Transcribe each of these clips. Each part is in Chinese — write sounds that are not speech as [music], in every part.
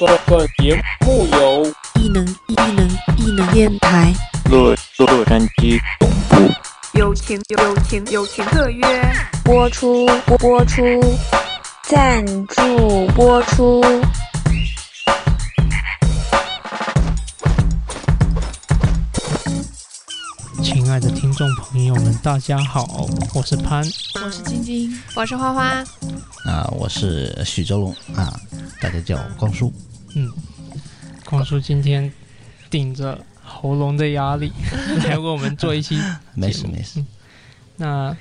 本本节目由异能异能异能电台洛洛杉矶总部友情友情友情特约播出播出，赞助播出。亲爱的听众朋友们，大家好，我是潘。我是晶晶，我是花花，啊，我是许周龙啊，大家叫我光叔。叔今天顶着喉咙的压力 [laughs] 来为我们做一期没 [laughs] 事没事，那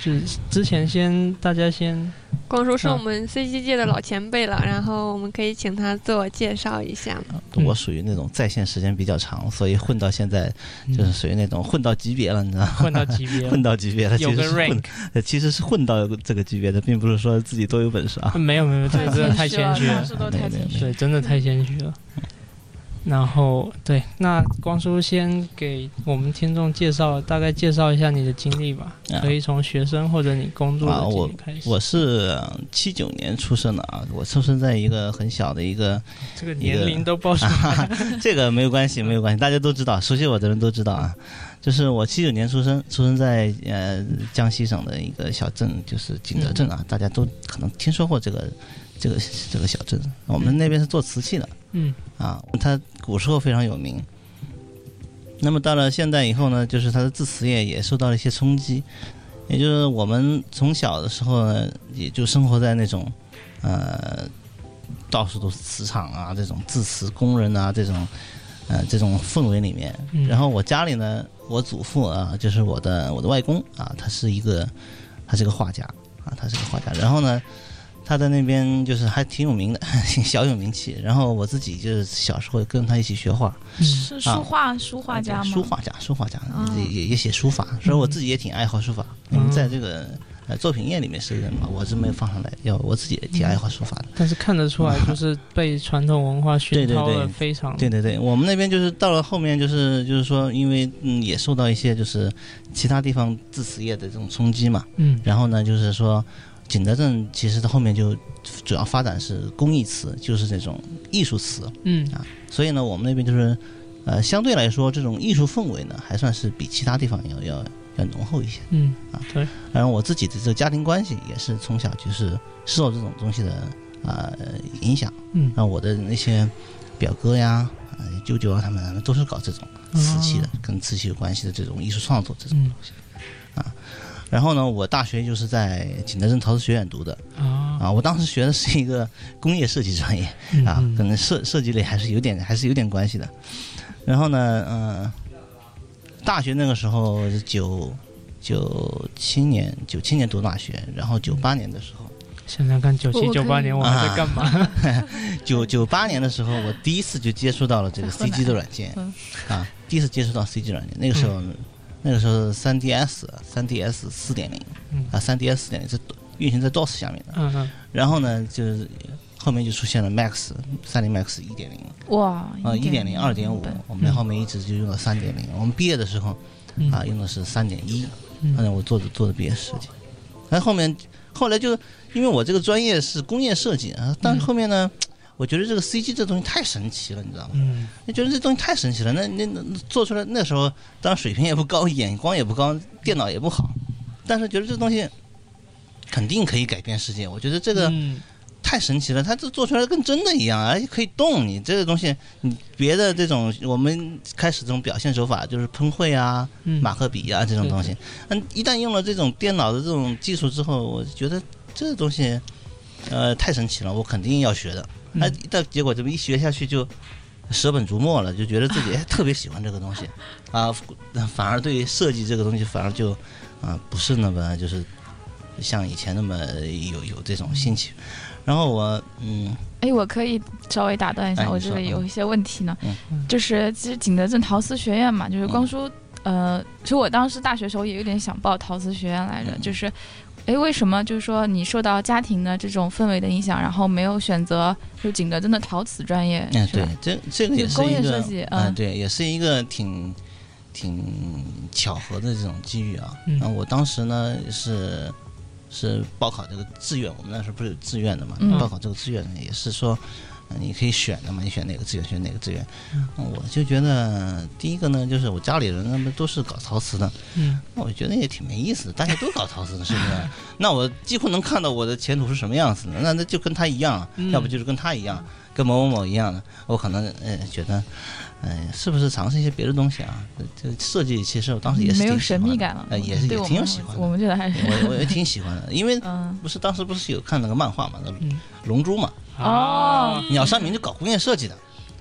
就是之前先大家先光叔是嗯我们 CG 界的老前辈了，然后我们可以请他自我介绍一下。嗯我属于那种在线时间比较长，所以混到现在就是属于那种混到级别了，你知道吗？混到级别 [laughs] 混到级别了，有个其实是混 rank，呃其实是混到这个级别的，并不是说自己多有本事啊。没有没有，这个真的太谦虚了。对，真的太谦虚了。然后对，那光叔先给我们听众介绍，大概介绍一下你的经历吧，啊可以从学生或者你工作的经啊我历开始。我是七九年出生的啊，我出生在一个很小的一个，这个年龄都报出来，[laughs] 这个没有关系，没有关系，大家都知道，熟悉我的人都知道啊。就是我七九年出生，出生在呃江西省的一个小镇，就是景德镇啊，大家都可能听说过这个这个这个小镇。我们那边是做瓷器的嗯啊，它古时候非常有名。那么到了现代以后呢，就是它的字词业也受到了一些冲击，也就是我们从小的时候呢，也就生活在那种呃到处都是磁场啊，这种字词工人啊，这种呃这种氛围里面。嗯然后我家里呢，我祖父啊，就是我的我的外公啊，他是一个他是个画家啊，他是个画家。然后呢，他在那边就是还挺有名的，[laughs] 小有名气。然后我自己就是小时候跟他一起学画，嗯是书画书画家吗？书画家，书画家哦也也也写书法，所以我自己也挺爱好书法。嗯在这个呃作品页里面是人嘛，我是没有放上来，要我自己也挺爱好书法的。但是看得出来，就是被传统文化熏陶对对对了非常。对对对，我们那边就是到了后面，就是就是说，因为嗯也受到一些就是其他地方制瓷业的这种冲击嘛，嗯然后呢就是说，景德镇其实它后面就主要发展是工艺瓷，就是这种艺术瓷，嗯啊所以呢我们那边就是呃相对来说这种艺术氛围呢还算是比其他地方要要要浓厚一些。嗯啊，对，然后我自己的这个家庭关系也是从小就是受这种东西的啊、呃影响，嗯然后我的那些表哥呀、呃舅舅啊，他们都是搞这种瓷器的，哦跟瓷器有关系的这种艺术创作这种嗯东西。啊，然后呢，我大学就是在景德镇陶瓷学院读的。啊。啊，我当时学的是一个工业设计专业啊，可能设设计类还是有点还是有点关系的。然后呢，嗯、大学那个时候是九九七年，九七年读大学，然后九八年的时候，想想看，九七九八年我还在干嘛？[laughs] 九九八年的时候，我第一次就接触到了这个 CG 的软件。嗯，啊，第一次接触到 CG 软件，那个时候，那个时候三 DS 三 DS 四点零嗯。啊，三 DS 四点零是运行在 DOS 下面的，嗯嗯。然后呢，就是后面就出现了 Max 三零 Max 一点零。哇，啊，一点零、二点五，我们后面一直就用到三点零。我们毕业的时候嗯。啊，用的是三点一，嗯。反正我做的做的毕业设计。然后后面后来就因为我这个专业是工业设计啊，但是后面呢，我觉得这个 CG 这东西太神奇了，你知道吗？嗯就觉得这东西太神奇了。那那那做出来那时候当然水平也不高，眼光也不高，电脑也不好，但是觉得这东西肯定可以改变世界。我觉得这个。嗯太神奇了，它这做出来跟真的一样，而且可以动。你这个东西，你别的这种我们开始这种表现手法就是喷绘啊、嗯马克笔啊这种东西，嗯，一旦用了这种电脑的这种技术之后，我觉得这个东西，呃，太神奇了，我肯定要学的。嗯。哎，但结果这么一学下去就舍本逐末了，就觉得自己哎特别喜欢这个东西，[laughs] 啊，反而对设计这个东西反而就啊不是那么就是像以前那么有有这种兴趣。然后我嗯。哎，我可以稍微打断一下，我这里有一些问题呢，嗯。就是其实景德镇陶瓷学院嘛，就是光叔，呃，其实我当时大学时候也有点想报陶瓷学院来着，嗯。就是，哎，为什么就是说你受到家庭的这种氛围的影响，然后没有选择就景德镇的陶瓷专业，哎对？，这这个也是工一个业设计嗯嗯对，也是一个挺挺巧合的这种机遇啊。嗯我当时呢是是报考这个志愿，我们那时候不是有志愿的嘛，嗯报考这个志愿呢也是说呃你可以选的嘛，你选哪个资源选哪个资源。嗯我就觉得第一个呢，就是我家里人他们都是搞陶瓷的，嗯那我觉得也挺没意思的，大家都搞陶瓷的，是不是？[laughs] 那我几乎能看到我的前途是什么样子的，那那就跟他一样，嗯要不就是跟他一样，跟某某某一样的。我可能呃觉得，哎，是不是尝试一些别的东西啊？这这设计其实我当时也是没有挺喜欢的神秘感了，呃，也是也挺有喜欢的。我们觉得还是我我也挺喜欢的，因为 [laughs] 嗯不是当时不是有看那个漫画嘛，龙珠嘛，哦。鸟山明就搞工业设计的，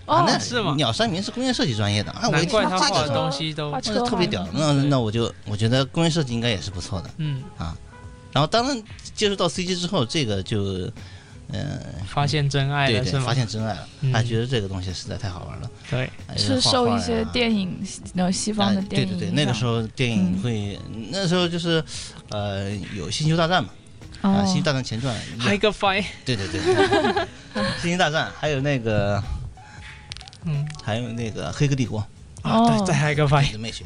啊，哦那是吗？鸟山明是工业设计专业的，啊，我一怪他画的这个。东西都这个特别屌，那那我就我觉得工业设计应该也是不错的。嗯。啊然后当然接触到 CG 之后，这个就，嗯，发现真爱了是吗？对对，发现真爱了，嗯。还觉得这个东西实在太好玩了。对，哎是受一些电影那种西方的哎电影对对对，那个时候候电影嗯。会，那时候就是，呃，有《星球大战》嘛，啊，《星球大战前传》，还有一个 fight，对对对，《星球大战》，还有那个，嗯还有那个《黑客帝国》啊，哦对，再还有一个 fight，The Matrix，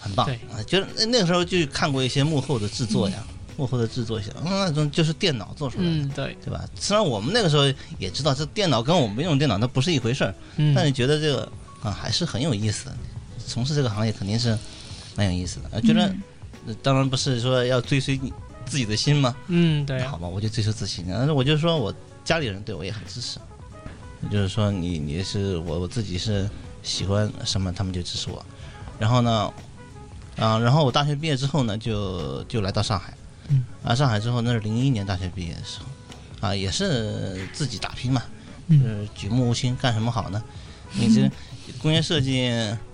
很棒对啊！就是那那个时候就看过一些幕后的制作呀，幕后的制作一些，嗯那种就是电脑做出来的。嗯对，对吧？虽然我们那个时候也知道这电脑跟我们用电脑那不是一回事儿，嗯但是觉得这个啊还是很有意思的。从事这个行业肯定是蛮有意思的。啊觉得、当然不是说要追随你自己的心嘛，嗯对啊好吧，我就追求自信。但是我就说我家里人对我也很支持，就是说你你是我我自己是喜欢什么，他们就支持我。然后呢，啊，然后我大学毕业之后呢，就就来到上海。嗯。啊，上海之后那是零一年大学毕业的时候，啊，也是自己打拼嘛，就嗯是举目无亲，干什么好呢？你这工业设计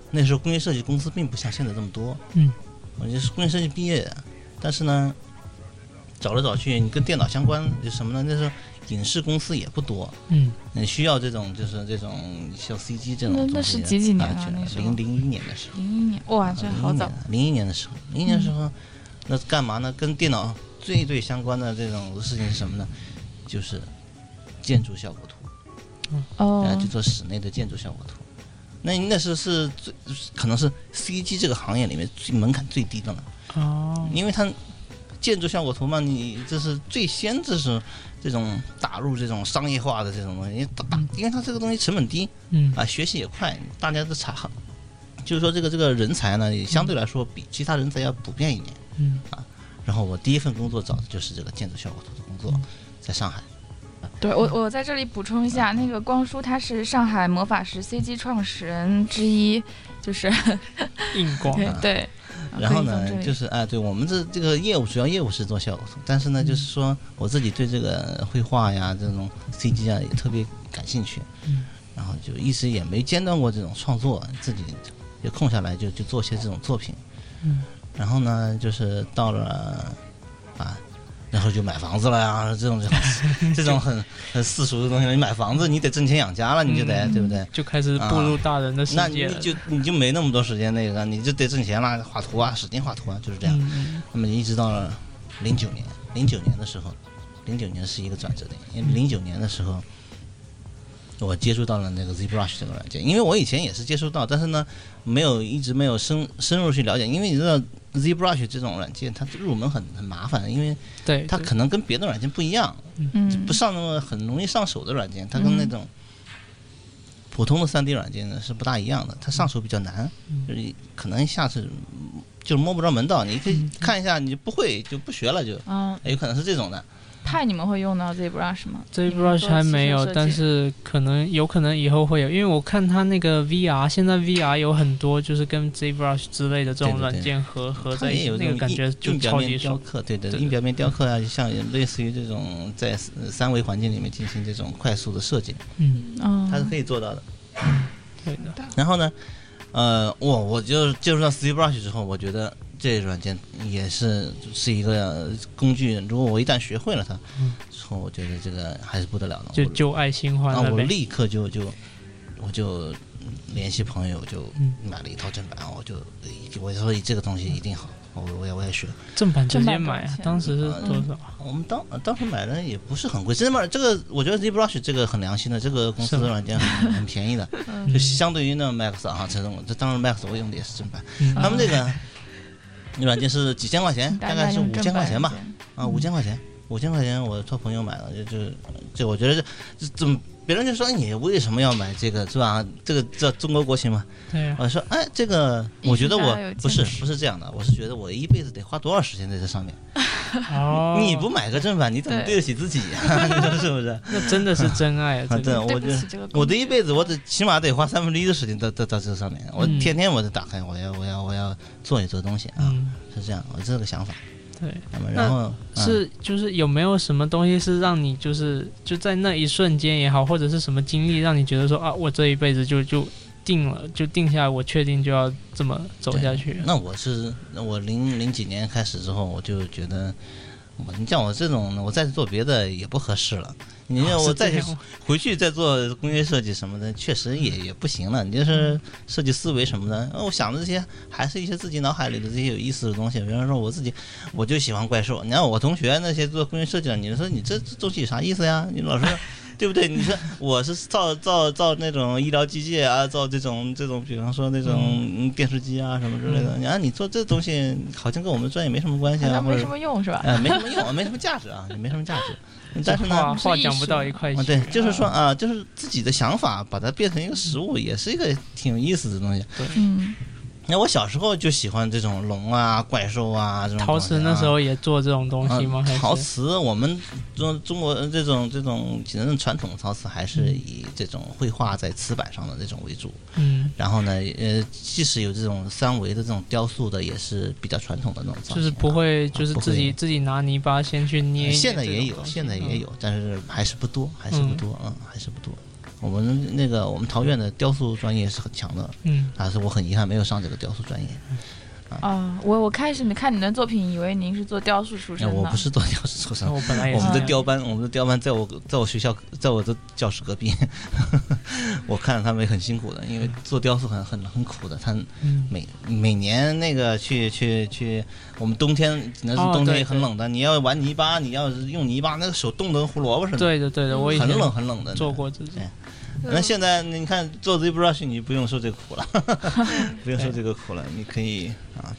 那时候工业设计公司并不像现在这么多。嗯。我就是工业设计毕业的，但是呢，找来找去，你跟电脑相关就什么呢？那时候影视公司也不多，嗯你需要这种就是这种像 CG 这种东西。那是几几年啊零零一年的时候。零一年，哇，这好早，零一年的时候，零一年的时候，那干嘛呢？跟电脑最最相关的这种事情是什么呢？就是建筑效果图，哦啊，就做室内的建筑效果图。那那时候是最可能是 CG 这个行业里面最门槛最低的了，哦因为它建筑效果图嘛，你这是最先这是这种打入这种商业化的这种东西，打打，因为它这个东西成本低，嗯。啊，学习也快，大家都查，就是说这个这个人才呢，也相对来说比其他人才要普遍一点。嗯。啊然后我第一份工作找的就是这个建筑效果图的工作，在上海。对我，我在这里补充一下，那个光叔他是上海魔法石 CG 创始人之一，就是硬光对 [laughs] 对。然后呢就是啊，对我们这这个业务主要业务是做效果图，但是呢，就是说我自己对这个绘画呀、这种 CG 啊也特别感兴趣，嗯。然后就一直也没间断过这种创作，自己就空下来就就做些这种作品。嗯。然后呢，就是到了啊，然后就买房子了呀，这种这种这种很很世俗的东西，你买房子你得挣钱养家了，你就得、嗯对不对？就开始步入大人的世界那你，就你就没那么多时间那个，你就得挣钱了，画图啊，使劲画图啊，就是这样。嗯那么一直到了零九年，零九年的时候，零九年是一个转折点，因为零九年的时候，我接触到了那个 ZBrush 这个软件，因为我以前也是接触到，但是呢，没有一直没有深深入去了解，因为你知道 ZBrush 这种软件，它入门很很麻烦，因为对，它可能跟别的软件不一样，嗯。不上那么很容易上手的软件，它跟那种普通的 3D 软件呢是不大一样的，它上手比较难，就是可能一下子嗯就摸不着门道。你可以看一下，你不会就不学了就，嗯，有可能是这种的。派你们会用到 ZBrush 吗？？ZBrush 还没有，但是可能有可能以后会有，因为我看它那个 VR，现在 VR 有很多就是跟 ZBrush 之类的这种对对对软件合合在一起，那个也有这种感觉就超级爽。雕刻，对对，对硬表面雕刻啊，就像类似于这种在呃三维环境里面进行这种快速的设计，嗯，嗯，它是可以做到的。对的，然后呢，呃，我我就接触到 ZBrush 之后，我觉得这软件也是是一个工具。如果我一旦学会了它，嗯之后我觉得这个还是不得了的。就就旧爱新欢啊，了呗。我立刻就就我就联系朋友，就嗯买了一套正版，我就我说这个东西一定好，我我也我也学。正版直正接买啊当时是多嗯少？我们当当时买的也不是很贵，真的这个我觉得 ZBrush 这个很良心的，这个公司的软件很很便宜的，[laughs] 嗯就相对于那 Max 啊这种，这当然 Max 我用的也是正版，嗯他们这个软件是几千块钱，大概是五千块钱吧，啊，五千块钱，五千块钱我托朋友买了，就就就我觉得这这怎么别人就说你为什么要买这个是吧？这个叫中国国情嘛。对啊，我说哎，这个我觉得我不是不是这样的，我是觉得我一辈子得花多少时间在这上面。[laughs] 哦，你不买个正版，你怎么对对得起自己呀？[laughs] 你说是不是？[laughs] 那真的是真爱啊！啊，对，我觉得我的一辈子，我得起码得花三分之一的时间在在在这上面。我嗯天天我得打开，我要我要我要做一做东西啊，嗯，是这样，我这个想法。对，那么然后嗯是就是有没有什么东西是让你就是就在那一瞬间也好，或者是什么经历让你觉得说啊，我这一辈子就就定了，就定下来，我确定就要这么走下去。那我是我零零几年开始之后，我就觉得，我你像我这种，我再做别的也不合适了。你我再回去再做工业设计什么的，确实也也不行了。你就是设计思维什么的，呃我想的这些还是一些自己脑海里的这些有意思的东西。比方说我自己，我就喜欢怪兽。你看我同学那些做工业设计的，你说你这这东西有啥意思呀？你老是。[laughs] 对不对？你说我是造造造那种医疗机械啊，造这种这种，比方说那种嗯电视机啊什么之类的。你啊，你做这东西好像跟我们专业没什么关系啊，没什么用是吧？呃没什么用，没什么价值啊，也没什么价值。但是呢，话讲不到一块去啊，。对，就是说啊，就是自己的想法，把它变成一个实物，也是一个挺有意思的东西。嗯，那我小时候就喜欢这种龙啊、怪兽啊这种陶瓷那时候也做这种东啊西吗？陶瓷，我们中中国这种这种只能传统陶瓷还是以这种绘画在瓷板上的这种为主。嗯，然后呢，呃，即使有这种三维的这种雕塑的，也是比较传统的那种。就是不会，就是自己自己拿泥巴先去捏现在也有，现在也嗯有，但是还是不多，还是不多，嗯，还是不多。我们那个我们陶院的雕塑专业是很强的，嗯，但是我很遗憾没有上这个雕塑专业。啊，我我开始没看你的作品，以为您是做雕塑出身的。我不是做雕塑出身那，我本来也我们的雕班，我们的雕班在我在我学校，在我的教室隔壁，[laughs] 我看着他们也很辛苦的，因为做雕塑很很很苦的，他嗯每每年那个去去去，我们冬天那是哦冬天也很冷的，你要玩泥巴，你要是用泥巴，那个手冻得跟胡萝卜似的，对的对的，我以前很冷很冷的。做过这种。那现在你看做 ZBrush，你不用受这个苦了，[laughs] 不用受这个苦了，你可以啊，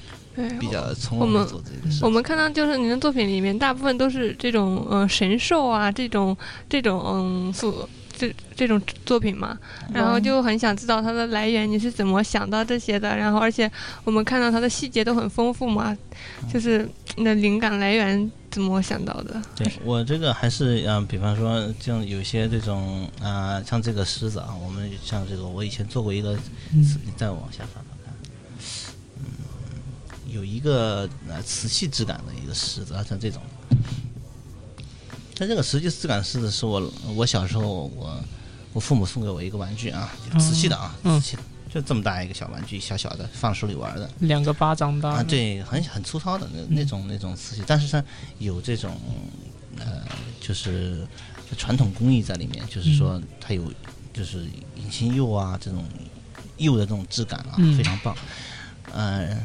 比较从我们容的做这个事我。们看到就是您的作品里面，大部分都是这种呃神兽啊，这种这种嗯塑这这种作品嘛，然后就很想知道它的来源，你是怎么想到这些的？然后而且我们看到它的细节都很丰富嘛，就是你的灵感来源怎么想到的？对我这个还是嗯，比方说像有些这种啊，像这个狮子啊，我们像这个我以前做过一个，嗯。你再往下翻翻看，嗯，有一个呃瓷器质感的一个狮子啊，像这种。但这个瓷器质感狮子是我我小时候我我父母送给我一个玩具啊，瓷器的啊，嗯。瓷器的，就这么大一个小玩具，小小的放手里玩的。两个巴掌大啊，对，很很粗糙的那那种那种瓷器，但是它有这种呃，就是传统工艺在里面，就是说它有就是隐形釉啊这种釉的这种质感啊，嗯非常棒。呃，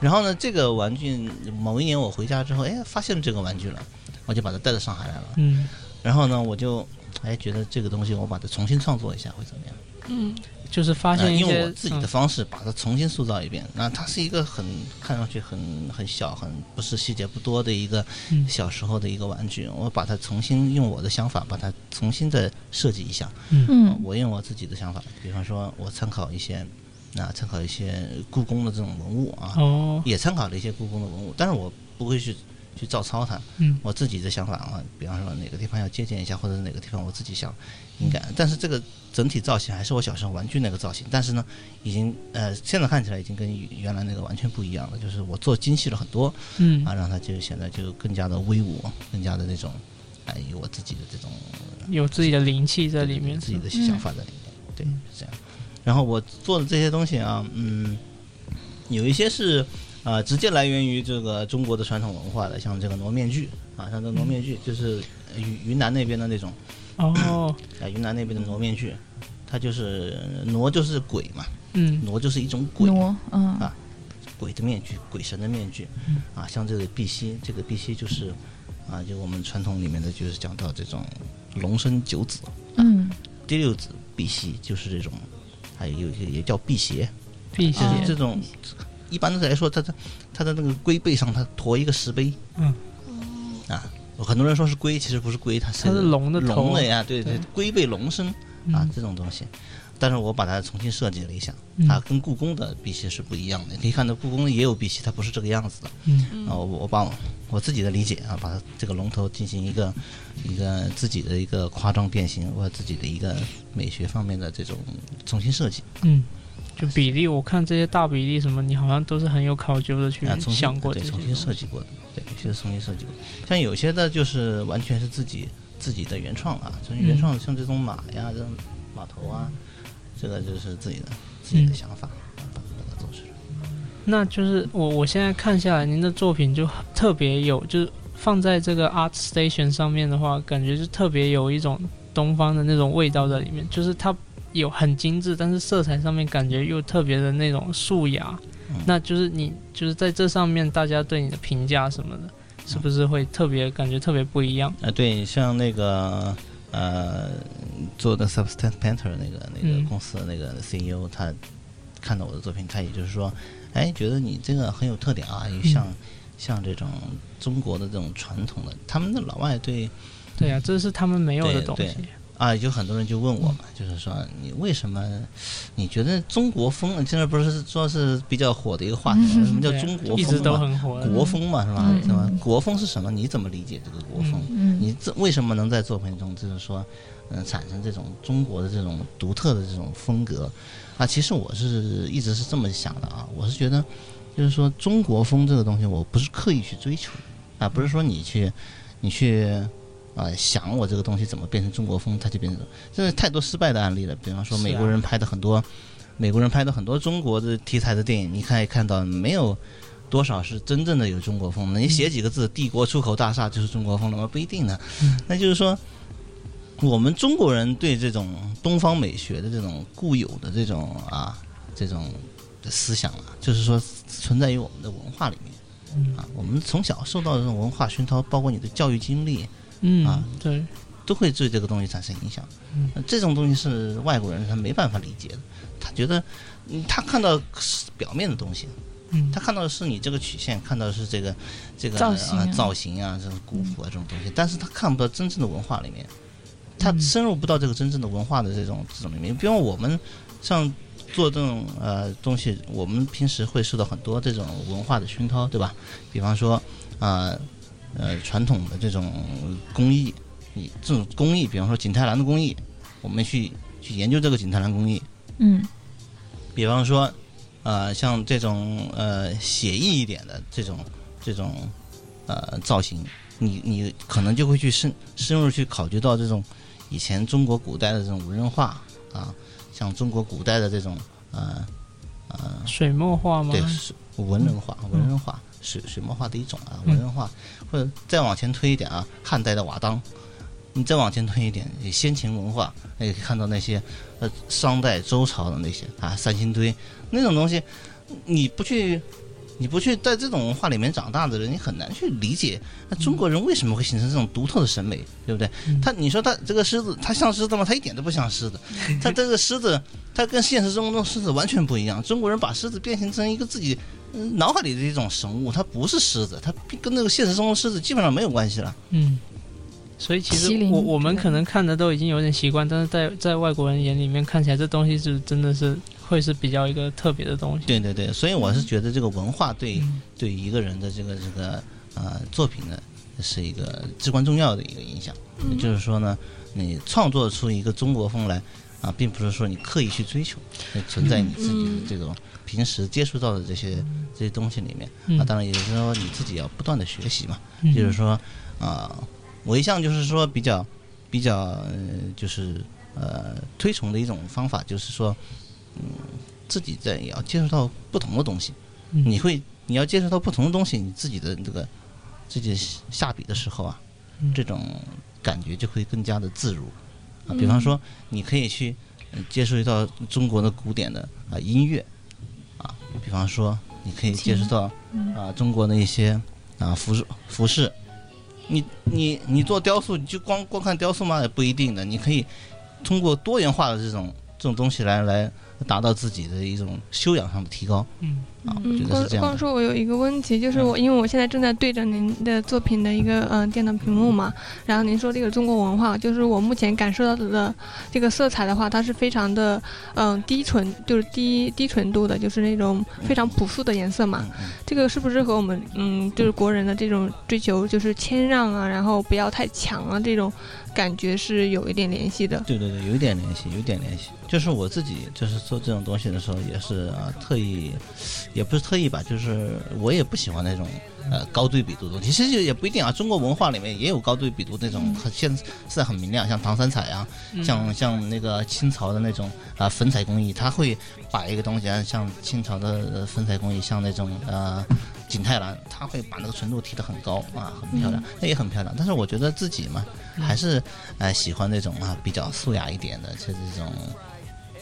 然后呢，这个玩具某一年我回家之后，哎，发现了这个玩具了，我就把它带到上海来了。嗯然后呢，我就哎觉得这个东西我把它重新创作一下会怎么样？嗯，就是发呃，现用我自己的嗯方式把它重新塑造一遍。那它是一个很看上去很很小、很不是细节不多的一个嗯小时候的一个玩具，我把它重新用我的想法把它重新再设计一下。嗯我用我自己的想法，比方说我参考一些。那参考一些故宫的这种文物啊，哦也参考了一些故宫的文物，但是我不会去去照抄它，嗯。我自己的想法啊，比方说哪个地方要借鉴一下，或者是哪个地方我自己想应该，但是这个整体造型还是我小时候玩具那个造型，但是呢，已经呃现在看起来已经跟原来那个完全不一样了，就是我做精细了很多嗯。啊，让它就显得就更加的威武，更加的那种哎有我自己的这种有自己的灵气在里面，自己的想法在里面，对，是这样。然后我做的这些东西啊，嗯，有一些是啊、呃直接来源于这个中国的传统文化的，像这个傩面具啊，像这个傩面具就是呃云云南那边的那种哦，啊，云南那边的傩面具，它就是傩就是鬼嘛，嗯。傩就是一种鬼，挪，嗯。啊鬼的面具，鬼神的面具嗯。啊，像这个碧玺，这个碧玺就是啊，就我们传统里面的就是讲到这种龙生九子，嗯。第六子碧玺就是这种，还有一个也叫辟邪，辟就是邪，这种。一般的来说，它的它的那个龟背上它驮一个石碑，嗯，啊，很多人说是龟，其实不是龟，它是它是龙的龙的呀，对对对，龟背龙身啊嗯这种东西。但是我把它重新设计了一下，嗯它跟故宫的碧玺是不一样的。你可以看到故宫也有碧玺，它不是这个样子的。嗯啊，我我把我我自己的理解啊，把它这个龙头进行一个一个自己的一个夸张变形，或者自己的一个美学方面的这种重新设计嗯，就比例，我看这些大比例什么，你好像都是很有考究的去想过对重新设计过的，对，有些是重新设计过。像有些的就是完全是自己自己的原创啊，就是原创，像这种马呀，这种马头啊，这个就是自己的自己的嗯想法，啊把它做出来。那就是我我现在看下来，您的作品就特别有，就是放在这个 Art Station 上面的话，感觉就特别有一种东方的那种味道在里面，就是它有很精致，但是色彩上面感觉又特别的那种素雅。嗯那就是你就是在这上面，大家对你的评价什么的，是不是会特别感觉特别不一样？啊，对，像那个呃，做的 Substance Painter 那个那个嗯公司的那个 CEO，、他看到我的作品，他也就是说，哎，觉得你这个很有特点啊，也像、像这种中国的这种传统的，他们的老外对对呀、这是他们没有的对对东西。啊，有很多人就问我嘛，就是说你为什么你觉得中国风现在不是说是比较火的一个话题吗？什么叫中国一直都风嘛？很火。国风嘛，是吧？嗯是吧？国风是什么？你怎么理解这个国风？嗯你这为什么能在作品中，就是说，嗯、产生这种中国的这种独特的这种风格啊？其实我是一直是这么想的啊，我是觉得，就是说中国风这个东西，我不是刻意去追求啊，不是说你去，你去。啊，想我这个东西怎么变成中国风，它就变成，这是太多失败的案例了。比方说，美国人拍的很多，美国人拍的很多中国的题材的电影，你可以看到没有多少是真正的有中国风的。你写几个字“帝国出口大厦”就是中国风了吗？不一定呢。那就是说，我们中国人对这种东方美学的这种固有的这种啊这种的思想啊，就是说存在于我们的文化里面。啊，我们从小受到的这种文化熏陶，包括你的教育经历，嗯，啊对，都会对这个东西产生影响。嗯呃这种东西是外国人他没办法理解的，他觉得，嗯他看到是表面的东西，嗯他看到的是你这个曲线，看到的是这个这个造型啊呃造型啊，这种古朴啊这种东西，但是他看不到真正的文化里面，他嗯深入不到这个真正的文化的这种这种里面。比方我们像做这种呃东西，我们平时会受到很多这种文化的熏陶，对吧？比方说啊呃传统的这种工艺，你这种工艺，比方说景泰蓝的工艺，我们去去研究这个景泰蓝工艺，嗯。比方说，呃，像这种呃写意一点的这种这种呃造型，你你可能就会去深深入去考究到这种以前中国古代的这种文人画啊，像中国古代的这种呃呃水墨画吗？对是文人画，文人画水水墨画的一种啊，文人画，或者再往前推一点啊，汉代的瓦当，你再往前推一点，先秦文化，那也可以看到那些呃商代周朝的那些啊三星堆那种东西，你不去。你不去在这种文化里面长大的人，你很难去理解那中国人为什么会形成这种独特的审美，对不对？他你说他这个狮子，它像狮子吗？它一点都不像狮子。[laughs] 它这个狮子，它跟现实中的狮子完全不一样。中国人把狮子变形成一个自己嗯脑海里的一种神物，它不是狮子，它跟那个现实中的狮子基本上没有关系了。嗯，所以其实我我们可能看的都已经有点习惯，但是在在外国人眼里面看起来，这东西是真的是会是比较一个特别的东西。对对对，所以我是觉得这个文化对、嗯对一个人的这个这个呃作品呢，是一个至关重要的一个影响。也就是说呢，你创作出一个中国风来啊，并不是说你刻意去追求，存在你自己的这种平时接触到的这些这些东西里面。嗯啊，当然也就是说你自己要不断的学习嘛。嗯就是说，啊、我一向就是说比较比较呃，就是呃推崇的一种方法，就是说，嗯，自己在也要接触到不同的东西，嗯你会你要接触到不同的东西，你自己的这个自己下笔的时候啊，嗯这种感觉就会更加的自如啊。比方说，你可以去呃接触到中国的古典的啊音乐啊，比方说你可以接触到啊中国的一些啊服饰服饰。你你你做雕塑，你就光光看雕塑吗？也不一定的。你可以通过多元化的这种这种东西来来达到自己的一种修养上的提高。嗯。啊，我嗯，觉得光是这样。光说我有一个问题，就是我因为我现在正在对着您的作品的一个嗯、呃电脑屏幕嘛，然后您说这个中国文化，就是我目前感受到的这个色彩的话，它是非常的嗯、低纯，就是低低纯度的，就是那种非常朴素的颜色嘛。这个是不是和我们嗯就是国人的这种追求就是谦让啊，然后不要太强啊这种感觉是有一点联系的？对对对，有一点联系，有一点联系。就是我自己就是做这种东西的时候，也是啊特意，也不是特意吧，就是我也不喜欢那种呃高对比度的东西。其实也不一定啊，中国文化里面也有高对比度那种很现现在很明亮，像唐三彩啊，嗯像像那个清朝的那种啊、粉彩工艺，它会把一个东西啊，像清朝的呃粉彩工艺，像那种呃景泰蓝，它会把那个纯度提得很高啊，很漂亮，那也很漂亮。但是我觉得自己嘛，还是呃喜欢那种啊比较素雅一点的，就是这种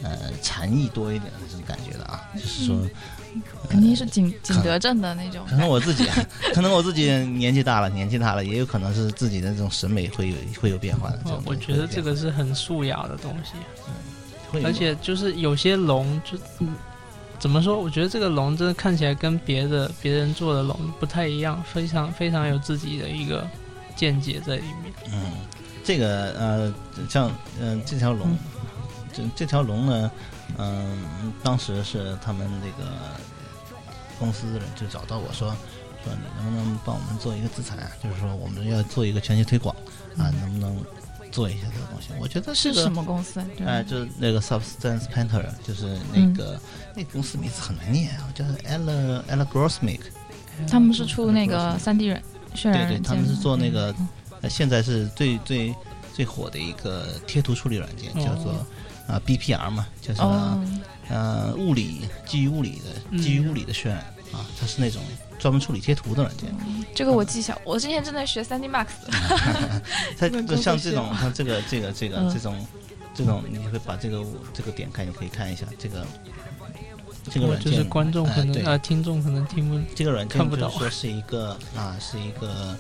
呃禅意多一点的这种感觉的啊，就是说。肯定是景景德镇的那种可。能我自己，[laughs] 可能我自己年纪大了，年纪大了，也有可能是自己的这种审美会有会有变化的。我觉得这个是很素雅的东西，而且就是有些龙就。嗯怎么说？我觉得这个龙真的看起来跟别的别人做的龙不太一样，非常非常有自己的一个见解在里面。嗯，这个呃，像嗯、这条龙，这这条龙呢，嗯、当时是他们那个公司的人就找到我说，说你能不能帮我们做一个资产啊？就是说我们要做一个全球推广啊，能不能做一下这个东西？我觉得是这个什么公司？对哎，就是那个 Substance Painter，就是那个、那个公司名字很难念啊，叫 Ella Ella Grossmake。他们是出那个三 D 人渲对对，他们是做那个，呃，现在是最最最火的一个贴图处理软件，叫做啊 BPR 嘛，就是、哦，呃物理基于物理的嗯基于物理的渲染啊，它是那种专门处理贴图的软件。这个我记下。我之前正在学三 D Max，[laughs] [laughs] 它就像这种，它这个这个这个嗯这种这种，你会把这个这个点开，你可以看一下这个这个软件，就是观众可能、哎对呃听众可能听不这个软件看不到就是说是一个啊，是一个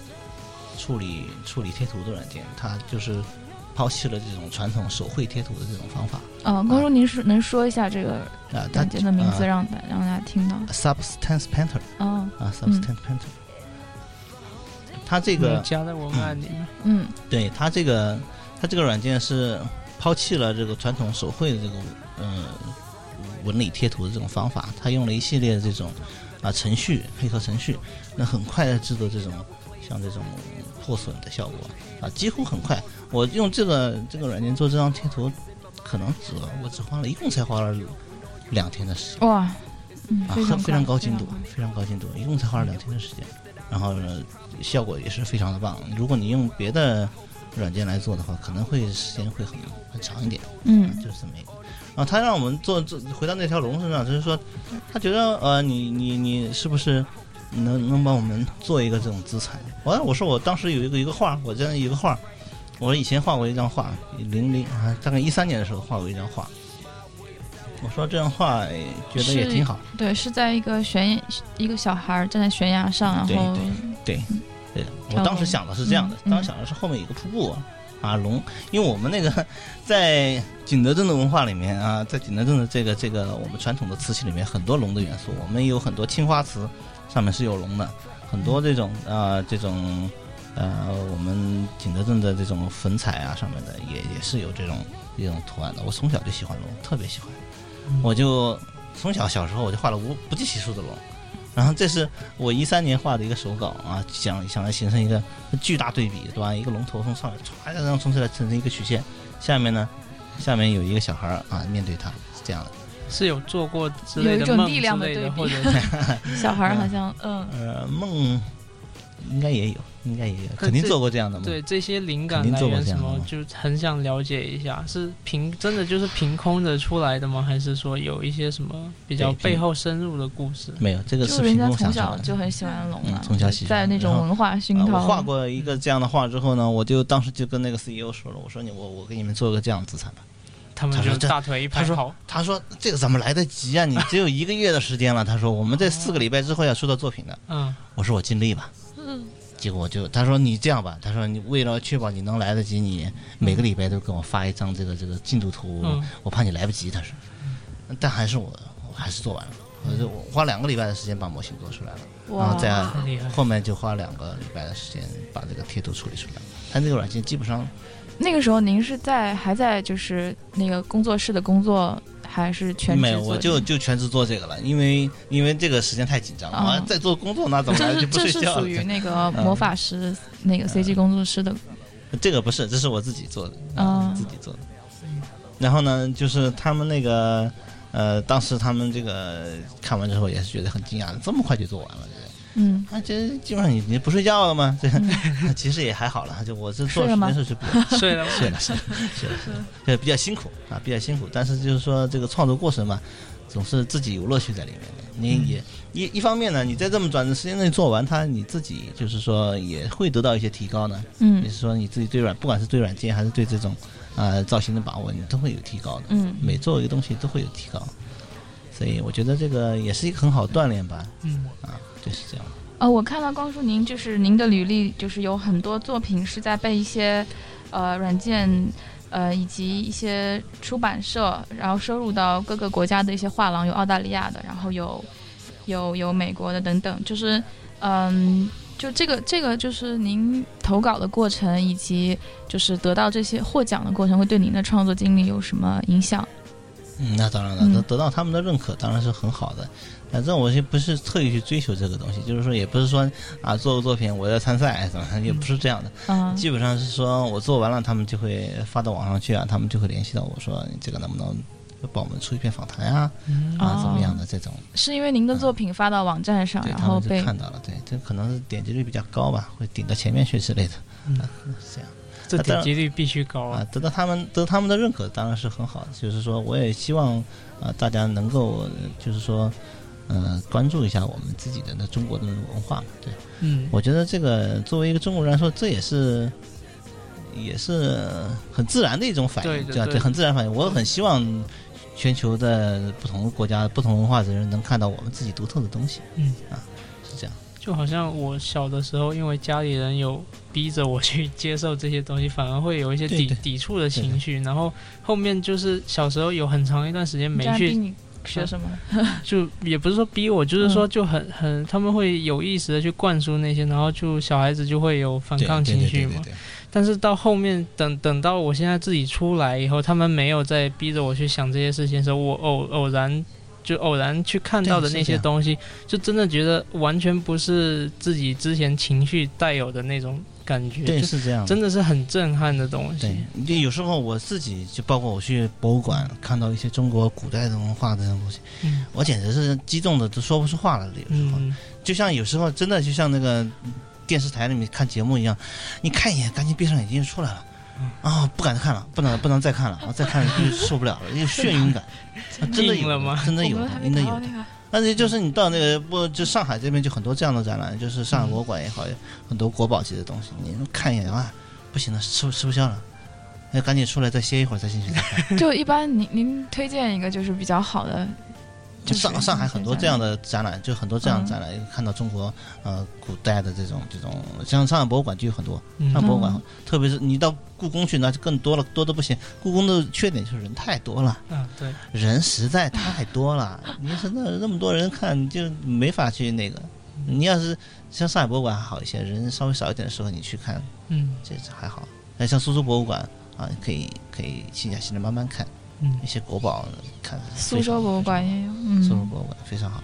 处理处理贴图的软件，它就是抛弃了这种传统手绘贴图的这种方法嗯，公叔，您是能说一下这个啊。它软件的名字啊让大让大家听到？Substance Painter 哦，啊，Substance Painter，它这这个加在文案里面。嗯对它这个它这个软件是抛弃了这个传统手绘的这个嗯纹理贴图的这种方法，它用了一系列的这种啊程序配合程序，那很快的制作这种像这种破损的效果啊，几乎很快。我用这个这个软件做这张贴图，可能只我只花了一共才花了两天的时间。哇，嗯，啊，非常非常高精度非常，高精度，一共才花了两天的时间，然后呢，效果也是非常的棒。如果你用别的软件来做的话，可能会时间会很很长一点，嗯就是这么一个。然后他让我们做做回到那条龙身上，就是说，他觉得呃，你你你是不是能能帮我们做一个这种资产？我我说我当时有一个一个画，我这样一个画，我以前画过一张画，零零啊，大概一三年的时候画过一张画。我说这张画哎觉得也挺好，对，是在一个悬崖，一个小孩儿站在悬崖上，然对后对对，跳龙我当时想的是这样的，嗯当时想的是后面有个瀑布啊龙，因为我们那个在景德镇的文化里面啊，在景德镇的这个这个我们传统的瓷器里面，很多龙的元素，我们有很多青花瓷上面是有龙的，很多这种啊这种呃我们景德镇的这种粉彩啊上面的也也是有这种这种图案的。我从小就喜欢龙，特别喜欢，我就从小小时候我就画了无不计其数的龙。然后这是我一三年画的一个手稿啊，想想来形成一个巨大对比，对吧？一个龙头从上面唰然后冲出来，形成一个曲线，下面呢，下面有一个小孩儿啊，面对他是这样的。是有做过之有一类的梦种力量之类的，对比或者 [laughs] 小孩儿好像嗯呃，梦应该也有，应该也有，肯定做过这样的梦。对这些灵感来源什么，就很想了解一下，是凭真的就是凭空的出来的吗？还是说有一些什么比较背后深入的故事？没有这个就是人凭家从小空想出来的。就很喜欢龙嗯了，从小喜欢在那种文化熏啊，陶。我画过一个这样的画之后呢，我就当时就跟那个 CEO 说了，我说你我我给你们做个这样的资产吧。他们他说这就大腿一他说拍好，他说这个怎么来得及啊？你只有一个月的时间了。他说我们这四个礼拜之后要收到作品的。嗯，我说我尽力吧。嗯，结果我就他说你这样吧，他说你为了确保你能来得及，你每个礼拜都给我发一张这个这个进度图，嗯我怕你来不及。他说，但还是我我还是做完了，我就我花两个礼拜的时间把模型做出来了，然后再。后面就花两个礼拜的时间把这个贴图处理出来了。它这个软件基本上那个时候您是在还在就是那个工作室的工作，还是全职没我就就全职做这个了，因为因为这个时间太紧张我要再做工作那怎么 [laughs] 就是不睡觉了？属于那个 [laughs] 魔法师那个 CG 工作室的，这个不是，这是我自己做的，哦自己做的。然后呢，就是他们那个呃，当时他们这个看完之后也是觉得很惊讶，这么快就做完了。嗯，啊，这基本上你你不睡觉了吗？[laughs] 这 [laughs] 其实也还好了，就我是做睡了吗时间是比较 [laughs] 睡了？睡了，睡了，睡了，睡了，对，比较辛苦啊，比较辛苦。但是就是说这个创作过程嘛，总是自己有乐趣在里面的。你也一一方面呢，你在这么短的时间内做完它，你自己就是说也会得到一些提高呢。嗯也是说你自己对软，不管是对软件还是对这种啊、呃造型的把握，你都会有提高的。嗯每做一个东西都会有提高，所以我觉得这个也是一个很好锻炼吧。嗯，啊，就是这样。呃，我看到光叔您就是您的履历，就是有很多作品是在被一些呃软件呃以及一些出版社，然后收入到各个国家的一些画廊，有澳大利亚的，然后有有有美国的等等，就是嗯。就这个，这个就是您投稿的过程，以及就是得到这些获奖的过程，会对您的创作经历有什么影响？嗯，那当然了，嗯得得到他们的认可当然是很好的。反正我也不是特意去追求这个东西，就是说也不是说啊做个作品我要参赛怎么，也不是这样的。嗯基本上是说我做完了，他们就会发到网上去啊，他们就会联系到我说你这个能不能帮我们出一篇访谈啊嗯啊怎么样的这种。是因为您的作品发到网站上，然后被看到了，对，这可能是点击率比较高吧，会顶到前面去之类的，嗯啊是这样。这点击率必须高啊啊！，得到他们得到他们的认可当然是很好的，就是说我也希望啊、大家能够呃就是说呃关注一下我们自己的那中国的那个文化嘛，对嗯，我觉得这个作为一个中国人来说，这也是也是很自然的一种反应，吧？对吧对对，很自然反应。我很希望全球的不同国家、不同文化的人能看到我们自己独特的东西，嗯啊。就好像我小的时候，因为家里人有逼着我去 [laughs] 接受这些东西，反而会有一些抵对对抵触的情绪。然后后面就是小时候有很长一段时间没去，学什么？[laughs] 就也不是说逼我，就是说就很很他们会有意识的去灌输那些，然后就小孩子就会有反抗情绪嘛。但是到后面等等到我现在自己出来以后，他们没有再逼着我去想这些事情的时候，我偶偶然就偶然去看到的那些东西，就真的觉得完全不是自己之前情绪带有的那种感觉，对，就是这样。真的是很震撼的东对西。，就有时候我自己就包括我去博物馆看到一些中国古代的文化的那种东西，嗯我简直是激动的都说不出话来了。有时候，嗯，就像有时候真的就像那个电视台里面看节目一样，你看一眼，赶紧闭上眼睛就出来了。嗯啊、不敢看了，不能不能再看了，啊，再看就受不了了，[laughs] 有眩晕感，啊真的有了吗真的有的，真的有的。[laughs] 个。但是就是你到那个不就上海这边就很多这样的展览，就是上海博物馆也好，很多国宝级的东西，你看一眼啊，不行了，吃吃不消了，哎，赶紧出来再歇一会儿再进去再看。[laughs] 就一般您您推荐一个就是比较好的，就上上海很多这样的，展览，就很多这样的展览，看到中国呃古代的这种这种，像上海博物馆就有很多，嗯上海博物馆嗯，特别是你到故宫去，那就更多了，多的不行。故宫的缺点就是人太多了，嗯，对，人实在太多了，你说那那么多人看，你就没法去那个。你要是像上海博物馆还好一些，人稍微少一点的时候你去看，嗯这这还好。那像苏州博物馆啊，可以可以静下心来慢慢看嗯一些国宝，看苏州博物馆也有，嗯，苏州博物馆非常好。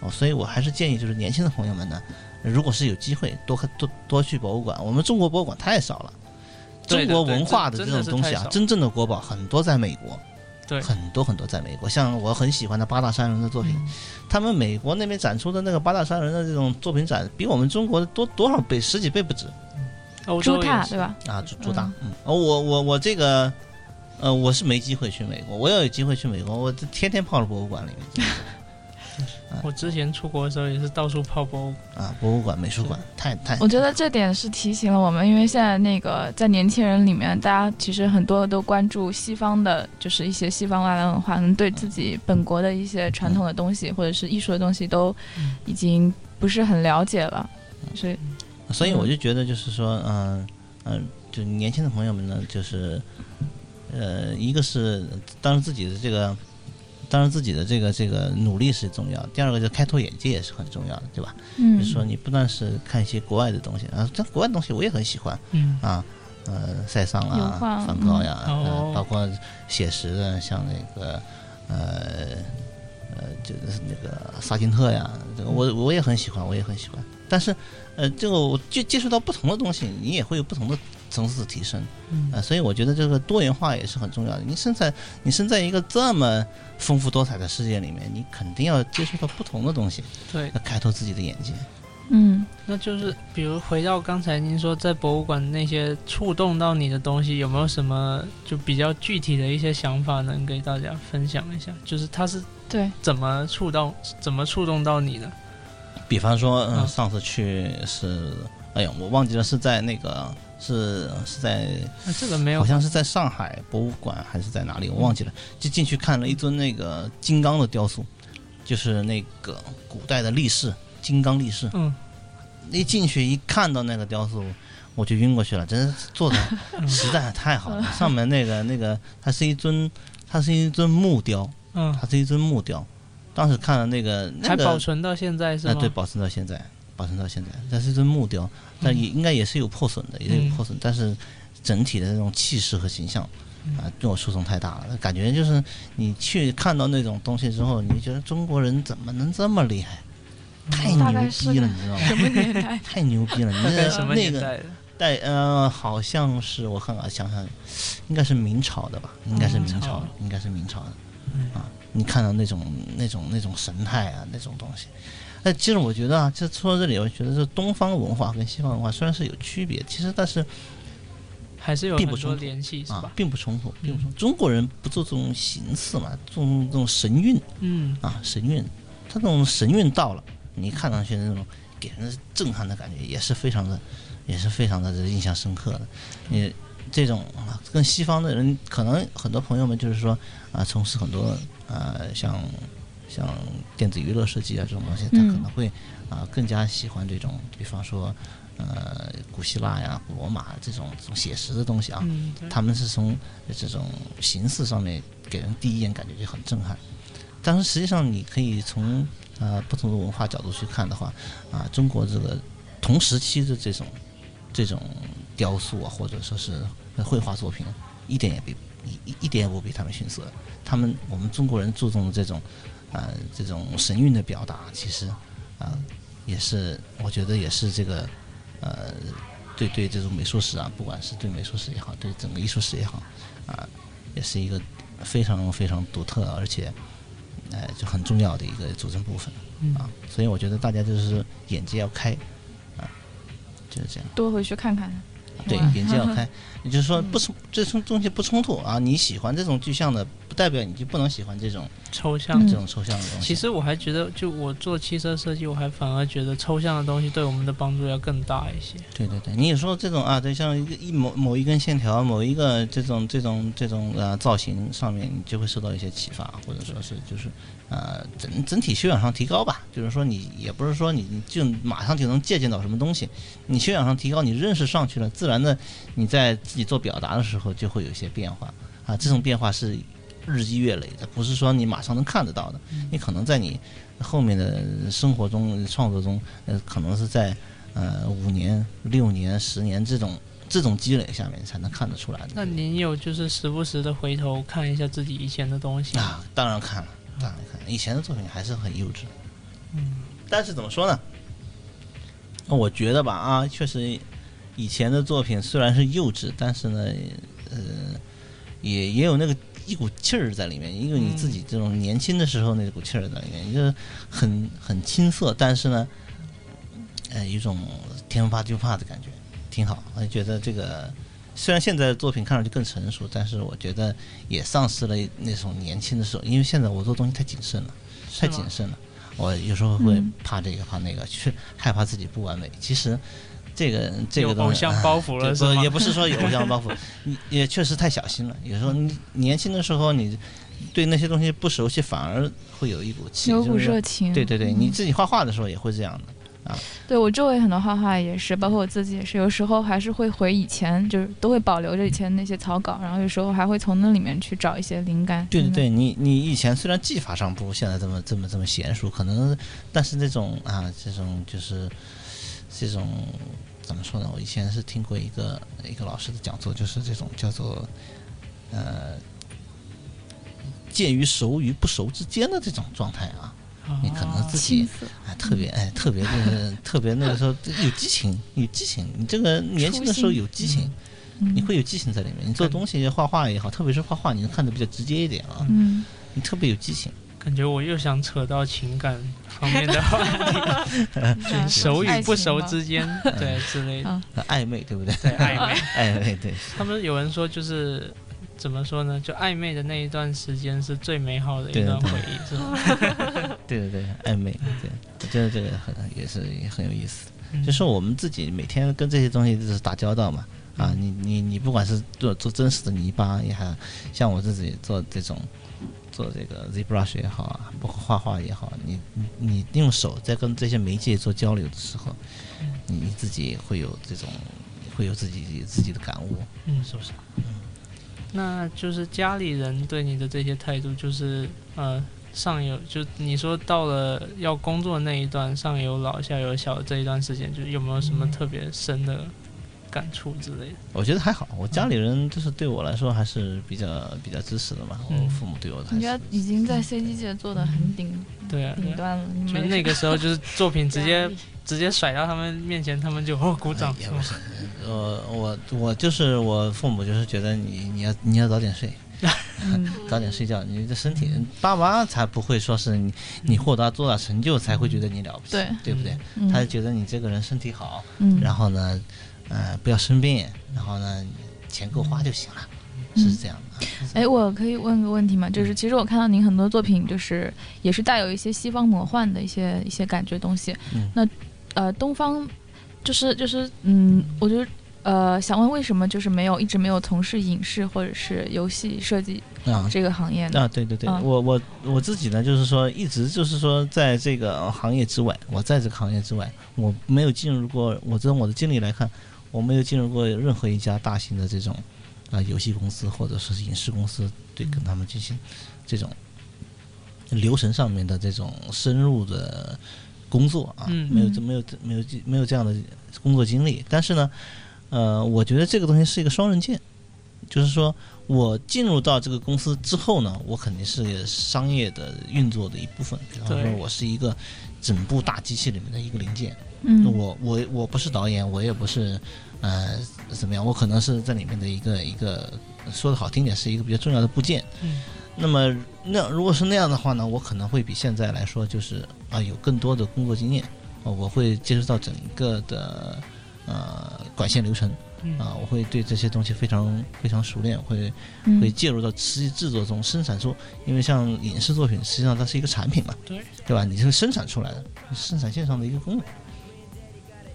哦，所以我还是建议就是年轻的朋友们呢，如果是有机会多看多多去博物馆，我们中国博物馆太少了。中国文化的这种东西啊真正的国宝很多在美国，对，很多很多在美国。像我很喜欢的八大山人的作品，嗯他们美国那边展出的那个八大山人的这种作品展，比我们中国的多多少倍，十几倍不止欧朱洲也是塔对吧？啊！朱朱大，嗯，哦，我我我这个，呃，我是没机会去美国，我要有机会去美国，我这天天泡在博物馆里面 [laughs] 我之前出国的时候也是到处泡博物馆。啊，博物馆、美术馆，太太我觉得这点是提醒了我们，因为现在那个在年轻人里面，大家其实很多都关注西方的，就是一些西方外来文化，可能对自己本国的一些传统的东西或者是艺术的东西都嗯已经不是很了解了，所以所以我就觉得，就是说，嗯、嗯、就年轻的朋友们呢，就是，呃，一个是当然自己的这个当然自己的这个这个努力是重要，第二个就开拓眼界也是很重要的，对吧？嗯。就是说你不但是看一些国外的东西啊，这国外的东西我也很喜欢嗯。啊，呃，塞尚啊，梵高呀，嗯。哦。呃包括写实的，像那个呃呃，就是那个萨金特呀，这个我我也很喜欢，我也很喜欢。但是呃，这个我接接触到不同的东西，你也会有不同的层次的提升。嗯啊，所以我觉得这个多元化也是很重要的。你身在你身在一个这么丰富多彩的世界里面，你肯定要接触到不同的东西，[laughs] 对，要开拓自己的眼界。嗯那就是比如回到刚才您说在博物馆那些触动到你的东西，有没有什么就比较具体的一些想法能给大家分享一下？就是它是对，怎么触动怎么触动到你的？比方说，嗯，嗯上次去是，哎呀，我忘记了是在那个是是在那这个没有好像是在上海博物馆还是在哪里，我忘记了。就进去看了一尊那个金刚的雕塑，就是那个古代的力士，金刚力士。嗯一进去一看到那个雕塑，我就晕过去了，真是做的实在太好了。[laughs] 上面那个那个，它是一尊，它是一尊木雕，嗯，它是一尊木雕。当时看了那个那还个保存到现在是啊，吗？对，保存到现在，保存到现在，但是这木雕，但也应该也是有破损的，也是有破损，但是整体的那种气势和形象啊，对我触动太大了。感觉就是你去看到那种东西之后，你就觉得中国人怎么能这么厉害？太牛逼了，你知道吗？[laughs] 什么年代？太牛逼了！你大概那什么那个？带呃，好像是我看看想想，应该是明朝的吧？应该是明朝的，应该是明朝的啊！你看到那种那种那种神态啊，那种东西。哎，其实我觉得啊，就说到这里，我觉得这东方文化跟西方文化虽然是有区别，其实但是还是有很多联系是啊吧？，并不冲突，并不冲突。中国人不做这种形式嘛，做这种神韵嗯啊，神韵，他这种神韵到了，你看上去那种给人震撼的感觉，也是非常的，也是非常的印象深刻的。你这种啊，跟西方的人，可能很多朋友们就是说啊，从事很多啊，像像电子娱乐设计啊这种东西，他嗯可能会啊更加喜欢这种，比方说呃古希腊呀、古罗马这种这种写实的东西啊。嗯，他们是从这种形式上面给人第一眼感觉就很震撼，但是实际上你可以从呃不同的文化角度去看的话，啊，中国这个同时期的这种这种雕塑啊，或者说是绘画作品，一点也比一一一点也不比他们逊色。他们我们中国人注重的这种啊、这种神韵的表达，其实啊、也是我觉得也是这个呃对对这种美术史啊，不管是对美术史也好，对整个艺术史也好，啊，也是一个非常非常独特，而且，呃，就很重要的一个组成部分嗯啊。所以我觉得大家就是眼界要开，啊，就是这样。多回去看看。对，眼界要开，[laughs] 也就是说不冲这种东西不冲突啊。你喜欢这种具象的，不代表你就不能喜欢这种抽象嗯这种抽象的东西。其实我还觉得，就我做汽车设计，我还反而觉得抽象的东西对我们的帮助要更大一些。对对对，你有时候这种啊，对，像一个一某某一根线条，某一个这种这种这种呃造型上面，你就会受到一些启发，或者说是就是呃整整体修养上提高吧。就是说你也不是说你你就马上就能借鉴到什么东西，你修养上提高，你认识上去了，自然的你在自己做表达的时候就会有一些变化啊。这种变化是日积月累的，不是说你马上能看得到的。你可能在你后面的生活中、创作中，呃，可能是在呃五年、六年、十年这种这种积累下面才能看得出来的。那您有就是时不时的回头看一下自己以前的东西吗？啊，当然看了，当然看了。以前的作品还是很幼稚，嗯，但是怎么说呢？我觉得吧，啊，确实以前的作品虽然是幼稚，但是呢，呃，也也有那个一股气儿在里面，因为你自己这种年轻的时候那股气儿在里面，就是很很青涩，但是呢，呃，有一种天不怕地不怕的感觉，挺好。我觉得这个虽然现在的作品看上去更成熟，但是我觉得也丧失了那种年轻的时候，因为现在我做东西太谨慎了，太谨慎了。我有时候会嗯怕这个怕那个，去害怕自己不完美。其实这个这个东西偶像包袱了不也不是说有偶像包袱，[laughs] 你也确实太小心了。有时候你年轻的时候，你对那些东西不熟悉，反而会有一股气，有股热情。对对对，嗯你自己画画的时候也会这样的啊对我周围很多画画也是，包括我自己也是，有时候还是会回以前，就是都会保留着以前那些草稿，然后有时候还会从那里面去找一些灵感。对对对，你你以前虽然技法上不如现在这么这么这么娴熟，可能，但是那种啊，这种就是这种怎么说呢？我以前是听过一个一个老师的讲座，就是这种叫做呃介于熟与不熟之间的这种状态啊。你可能自己哎特别哎特别就是特别那个时候有激情有激情，你这个年轻的时候有激情，嗯你会有激情在里面。你做东西画画也好，特别是画画，你能看得比较直接一点啊，嗯，你特别有激情。感觉我又想扯到情感方面的话题，[laughs] 嗯熟与不熟之间，[laughs] 对之类的，暧昧对不对？对暧昧。[laughs] 暧昧对，他们有人说就是怎么说呢？就暧昧的那一段时间是最美好的一段回忆，是吧？对对对，暧昧，对，我觉得这个很也是也很有意思。嗯就是我们自己每天跟这些东西就是打交道嘛，啊，你你你不管是做做真实的泥巴也好，像我自己做这种做这个 ZBrush 也好啊，包括画画也好，你你你用手在跟这些媒介做交流的时候，你你自己会有这种会有自己自己的感悟，嗯，是不是？嗯。那就是家里人对你的这些态度，就是呃，上有就你说到了要工作那一段，上有老下有小的这一段时间，就是有没有什么特别深的感触之类的？我觉得还好，我家里人就是对我来说还是比较比较支持的嘛，我嗯父母对我还是你觉得已经在 CG 界做的很顶。对啊，顶端了，那个时候就是 [laughs] 作品直接直接甩到他们面前，他们就哦鼓掌，也不是，我我我就是我父母就是觉得你你要你要早点睡，嗯。[laughs] 早点睡觉，你的身体，爸妈才不会说是你你获得多大成就才会觉得你了不起，对。对不对？嗯。他就觉得你这个人身体好，嗯，然后呢，呃，不要生病，然后呢，钱够花就行了，嗯是这样的。哎，我可以问个问题吗？就是其实我看到您很多作品，就是也是带有一些西方魔幻的一些一些感觉东西。嗯那呃，东方就是就是嗯，我就呃想问，为什么就是没有一直没有从事影视或者是游戏设计啊这个行业呢？啊，对对对，嗯我我我自己呢，就是说一直就是说在这个行业之外，我在这个行业之外，我没有进入过。我从我的经历来看，我没有进入过任何一家大型的这种啊、游戏公司或者说是影视公司，对，跟他们进行这种流程上面的这种深入的工作啊，嗯没有这没有这没有这没有这样的工作经历。但是呢，呃，我觉得这个东西是一个双刃剑，就是说我进入到这个公司之后呢，我肯定是商业的运作的一部分。比方说，我是一个整部大机器里面的一个零件。嗯我我我不是导演，我也不是呃怎么样，我可能是在里面的一个一个说的好听点是一个比较重要的部件。嗯那么那如果是那样的话呢，我可能会比现在来说就是啊、有更多的工作经验，哦，我会接触到整个的呃管线流程嗯啊、我会对这些东西非常非常熟练，会嗯会介入到实际制作中生产出，因为像影视作品实际上它是一个产品嘛，对对吧？你是生产出来的，生产线上的一个功能。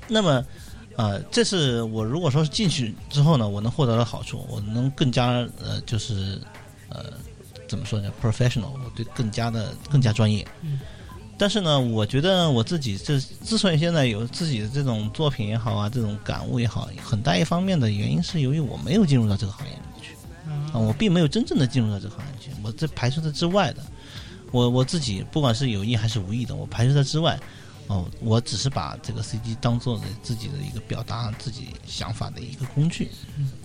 那么，呃，这是我如果说是进去之后呢，我能获得的好处，我能更加呃，就是呃，怎么说呢，professional，我对更加的更加专业。嗯但是呢，我觉得我自己这之所以现在有自己的这种作品也好啊，这种感悟也好，很大一方面的原因是由于我没有进入到这个行业里面去。啊，我并没有真正的进入到这个行业去，我这排除在之外的。我我自己不管是有意还是无意的，我排除在之外。哦，我只是把这个 CG 当做的自己的一个表达自己想法的一个工具，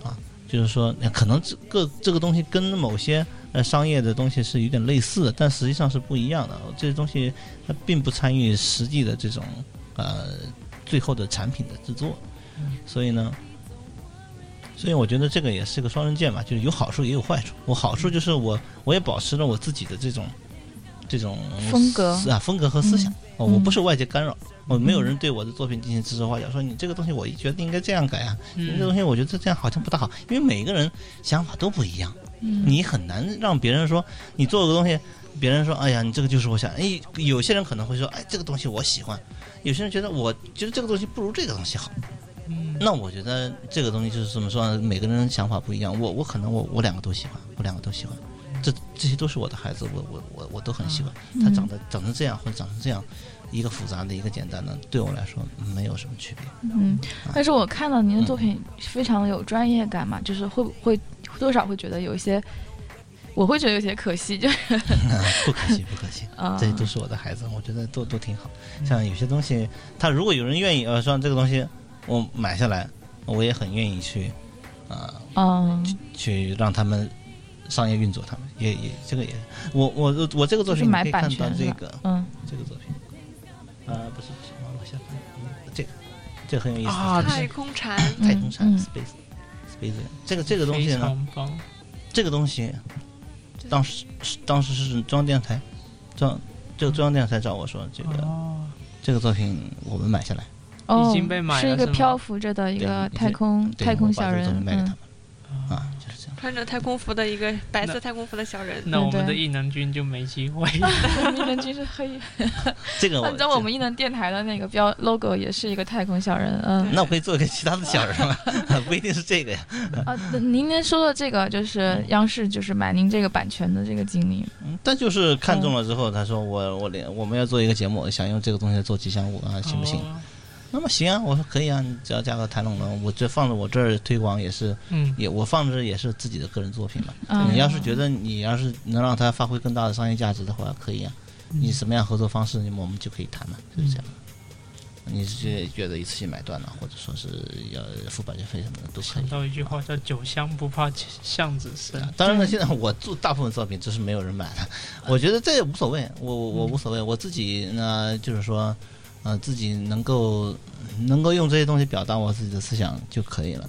啊，就是说可能这个这个东西跟某些呃商业的东西是有点类似的，但实际上是不一样的。这些东西它并不参与实际的这种呃最后的产品的制作，所以呢，所以我觉得这个也是个双刃剑嘛，就是有好处也有坏处。我好处就是我我也保持了我自己的这种这种风格。思啊风格和思想。哦，嗯我不受外界干扰，我没有人对我的作品进行指手画脚，说你这个东西我觉得应该这样改啊，你这个东西我觉得这样好像不大好，因为每个人想法都不一样，嗯。你很难让别人说你做个东西，别人说哎呀你这个就是我想，哎有些人可能会说哎这个东西我喜欢，有些人觉得我觉得这个东西不如这个东西好，嗯。那我觉得这个东西就是怎么说呢？每个人想法不一样，我我可能我我两个都喜欢，我两个都喜欢，这这些都是我的孩子，我我我我都很喜欢。他长得长成这样或者长成这样，一个复杂的，一个简单的，对我来说没有什么区别。嗯，但是我看到您的作品非常有专业感嘛，就是会不会多少会觉得有一些，我会觉得有些可惜，就是 [laughs] 不可惜，不可惜，[laughs] 啊，这都是我的孩子，我觉得都都挺好。像有些东西，他如果有人愿意，呃，说这个东西我买下来，我也很愿意去，啊、嗯，去让他们商业运作，他们也也这个也，我我我这个作品你可以看到这个嗯。这个作品，呃，不是往往下翻，嗯这个这个很有意思啊太空蝉，太空船嗯 space space 这个这个东西非呢，常棒，这个东西当时是当时是中央电视台，中这个中央电视台找我说这个哦，这个作品我们买下来，哦，已经被买是一个漂浮着的一个太空太空小人嗯品卖给他们。啊，穿着太空服的一个白色太空服的小人。那我们的异能君就没机会。[laughs] 嗯，异能君是黑，[laughs] 这个我按照我们异能电台的那个标 logo 也是一个太空小人，嗯。那我可以做一个其他的小人吗，[laughs] 不一定是这个呀。啊，那您您说的这个就是央视就是买您这个版权的这个经历，嗯但就是看中了之后，他说我我连我们要做一个节目，想用这个东西做吉祥物啊，行不行？哦那么行啊，我说可以啊，你只要价格谈拢了，我这放在我这儿推广也是嗯，也我放着也是自己的个人作品嘛。嗯你要是觉得你要是能让它发挥更大的商业价值的话，可以啊。你什么样合作方式，我们就可以谈嘛，就是这样。你是觉觉得一次性买断了，或者说是要付版权费什么的都可以想。到一句话叫“酒香不怕巷子深啊当然了，现在我做大部分作品都是没有人买的，我觉得这也无所谓，我我我无所谓，我自己呢就是说，呃，自己能够能够用这些东西表达我自己的思想就可以了。”。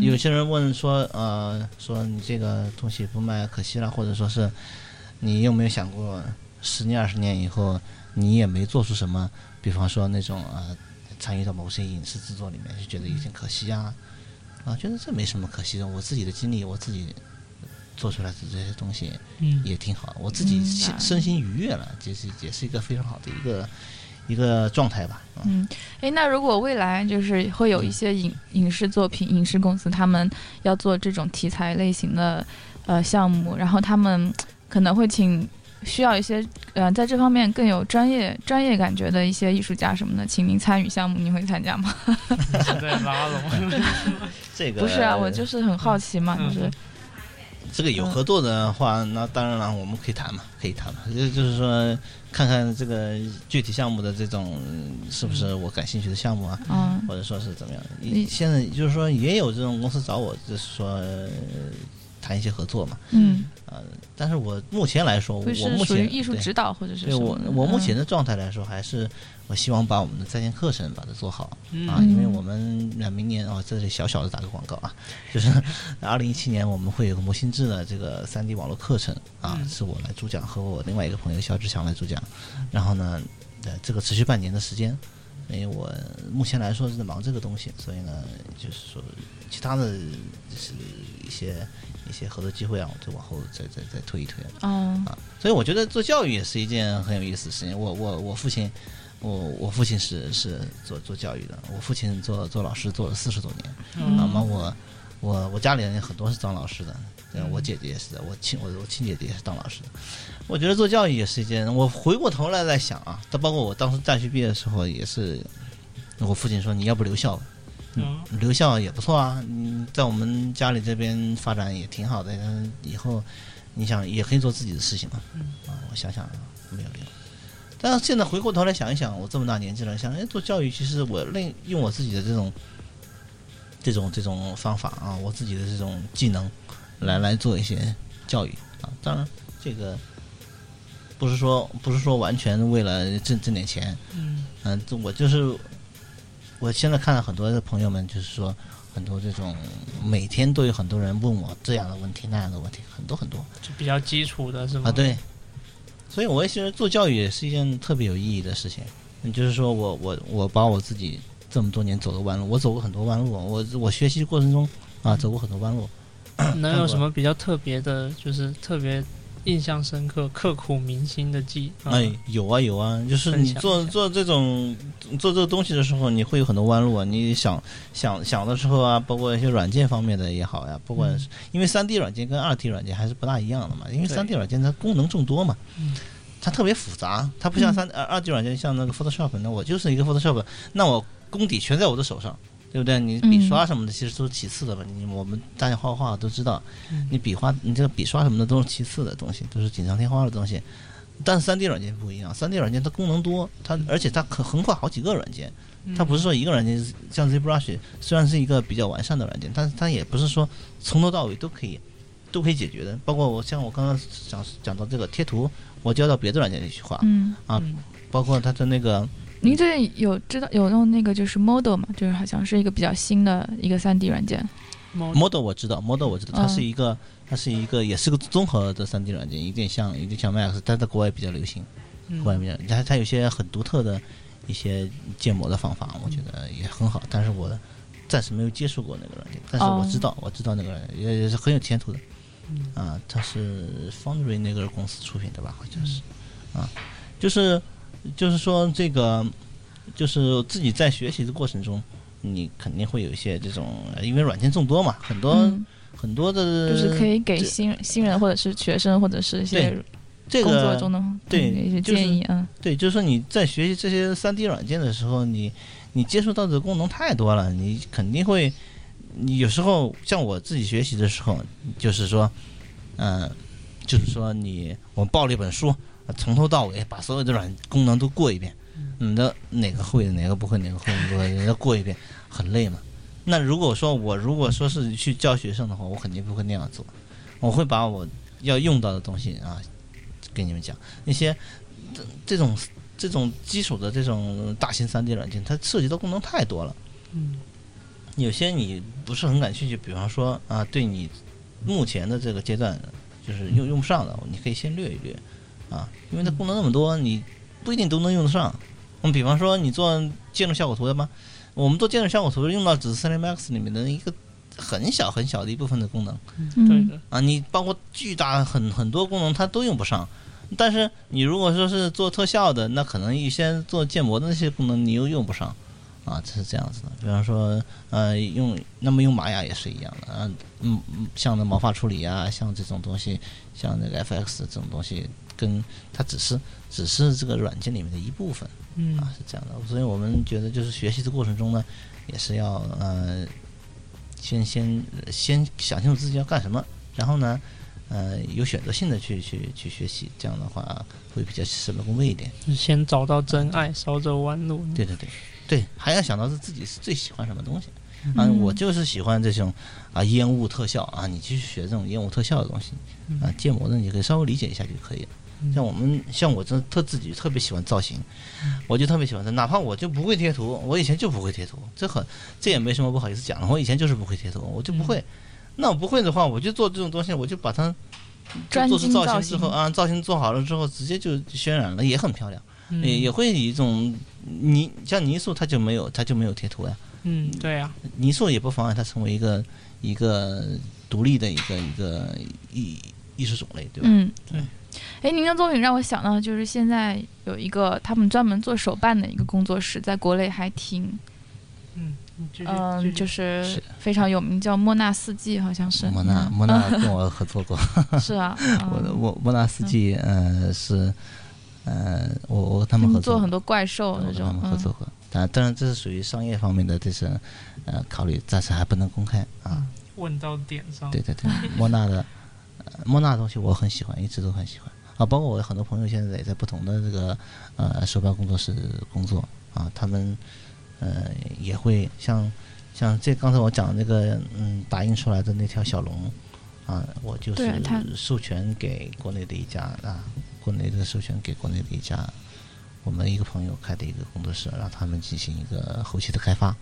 有些人问说，呃，说你这个东西不卖可惜了，或者说是你有没有想过，十年二十年以后你也没做出什么，比方说那种呃参与到某些影视制作里面，就觉得有点可惜啊，啊，觉得这没什么可惜的，我自己的经历，我自己做出来的这些东西嗯。也挺好，我自己身心愉悦了，这是也是一个非常好的一个一个状态吧。啊嗯，哎，那如果未来就是会有一些影影视作品、影视公司，他们要做这种题材类型的呃项目，然后他们可能会请需要一些呃在这方面更有专业专业感觉的一些艺术家什么的，请您参与项目，您会参加吗？是在拉拢。这个 [laughs] 不是啊，我就是很好奇嘛，嗯就是这个有合作的话，那当然了，我们可以谈嘛，可以谈嘛。就就是说，看看这个具体项目的这种嗯是不是我感兴趣的项目啊，嗯或者说是怎么样。你现在就是说，也有这种公司找我，就是说呃谈一些合作嘛。嗯，呃，但是我目前来说，我目前艺术对指导或者是对我？我目前嗯的状态来说，还是我希望把我们的在线课程把它做好。啊，嗯因为我们呃明年哦，这里小小的打个广告啊，[laughs] 就是二零一七年我们会有个模心智的这个三 D 网络课程啊，嗯是我来主讲和我另外一个朋友肖志强来主讲，然后呢，呃，这个持续半年的时间，因为我目前来说是在忙这个东西，所以呢，就是说其他的就是一些一些合作机会啊，我就往后再再再推一推。嗯啊，所以我觉得做教育也是一件很有意思的事情。我我我父亲，我我父亲是是做做教育的，我父亲做做老师做了四十多年，嗯那么我我我家里人很多是当老师的，对我姐姐也是的，我亲我我亲姐姐也是当老师的。我觉得做教育也是一件，我回过头来在想啊，他包括我当时大学毕业的时候也是，我父亲说你要不留校吧。嗯留校也不错啊，嗯，在我们家里这边发展也挺好的，嗯，以后你想也可以做自己的事情嘛，啊，我想想没有留。但是现在回过头来想一想，我这么大年纪了，想哎，做教育其实我另用我自己的这种这种这种方法啊，我自己的这种技能来来做一些教育啊。当然，这个不是说不是说完全为了挣挣点钱，嗯嗯，这我就是我现在看到很多的朋友们，就是说很多这种每天都有很多人问我这样的问题那样的问题，很多很多就比较基础的是吗？啊，对。所以我也觉得做教育也是一件特别有意义的事情。嗯就是说我我我把我自己这么多年走的弯路，我走过很多弯路，我我学习过程中啊走过很多弯路。能有什么比较特别的，就是特别印象深刻、刻骨铭心的记忆？啊哎，有啊有啊，就是你做做这种做这个东西的时候，你会有很多弯路啊。你想想想的时候啊，包括一些软件方面的也好呀，不管是、因为三 D 软件跟二 D 软件还是不大一样的嘛，因为对三 D 软件它功能众多嘛，嗯它特别复杂，它不像三二二 D 软件，像那个 Photoshop，那我就是一个 Photoshop，那我功底全在我的手上。对不对？你笔刷什么的其实都是其次的吧。你我们大家画画都知道，嗯你笔画、你这个笔刷什么的都是其次的东西，都是锦上添花的东西。但是三 D 软件不一样，三 D 软件它功能多，它而且它可横跨好几个软件，它不是说一个软件，像 ZBrush 虽然是一个比较完善的软件，但是它也不是说从头到尾都可以都可以解决的。包括我像我刚刚讲讲到这个贴图，我交到别的软件里去画，嗯，啊嗯包括它的那个您最近有知道有用那个就是 Model 嘛？就是好像是一个比较新的一个 3D 软件。Model 我知道，Model 我知道，它嗯是一个它是一个也是个综合的三 D 软件，有点像有点像 Max，但在国外比较流行。国外比较，它它有些很独特的一些建模的方法，我觉得也很好。但是我暂时没有接触过那个软件，但是我知道，我知道那个软件也也是很有前途的。啊，它是 Foundry 那个公司出品的吧？好像是。啊，就是就是说这个，就是自己在学习的过程中，你肯定会有一些这种，呃因为软件众多嘛，很多、嗯，很多的，就是可以给新新人或者是学生或者是一些这工作个中的对嗯一些就是建议。啊对，就是说你在学习这些三 D 软件的时候，你你接触到的功能太多了，你肯定会，你有时候像我自己学习的时候，就是说，嗯、就是说你我们报了一本书，从头到尾把所有的软功能都过一遍，你的哪个会哪个不会哪个会哪个不会，要过一遍很累嘛。那如果说我如果说是去教学生的话，我肯定不会那样做，我会把我要用到的东西啊给你们讲，那些这这种这种基础的这种大型 3D 软件，它涉及的功能太多了。嗯有些你不是很感兴趣，比方说啊，对你目前的这个阶段就是用用不上的，你可以先略一略啊，因为它功能那么多，你不一定都能用得上。我们比方说你做建筑效果图的吗？我们做建筑效果图用到只是 3D Max 里面的一个很小很小的一部分的功能。嗯对的，啊，你包括巨大很很多功能它都用不上。但是你如果说是做特效的，那可能一些做建模的那些功能你又用不上，啊，这是这样子的。比方说，呃，用那么用玛雅也是一样的，啊，嗯嗯，像那毛发处理啊，像这种东西，像那个 FX 这种东西，跟它只是只是这个软件里面的一部分。嗯啊，是这样的，所以我们觉得就是学习的过程中呢，也是要呃，先先先想清楚自己要干什么，然后呢，呃，有选择性的去去去学习，这样的话会比较事半功倍一点。就是先找到真爱，少走弯路。对对对，对，还要想到是自己是最喜欢什么东西。啊，嗯我就是喜欢这种啊烟雾特效啊，你去学这种烟雾特效的东西啊，建模的你可以稍微理解一下就可以了。像我们像我这特自己特别喜欢造型，我就特别喜欢它，哪怕我就不会贴图，我以前就不会贴图，这很这也没什么不好意思讲的，我以前就是不会贴图，我就不会。那我不会的话，我就做这种东西，我就把它专做出造型型之后啊，造型做好了之后，直接就渲染了，也很漂亮，嗯也也会以一种泥像泥塑，它就没有它就没有贴图呀，嗯，对啊，泥塑也不妨碍它成为一个一个独立的一个一个艺艺术种类，对吧？嗯，对。哎，您的作品让我想到，就是现在有一个他们专门做手办的一个工作室，在国内还挺，嗯，嗯、就是是非常有名，叫莫纳四季，好像是。莫纳嗯莫纳跟我合作过，是啊，[laughs] 我的嗯莫莫纳斯基呃是呃我我跟他他们合作们做很多怪兽那种，嗯们合作过，当当然这是属于商业方面的这是呃考虑，暂时还不能公开啊。问到点上。对对对，[laughs] 莫纳的呃莫纳的东西我很喜欢，一直都很喜欢啊。包括我很多朋友现在也在不同的这个呃手表工作室工作啊，他们呃也会像像这刚才我讲的那个嗯打印出来的那条小龙啊，我就是授权给国内的一家啊，国内的授权给国内的一家我们一个朋友开的一个工作室，让他们进行一个后期的开发，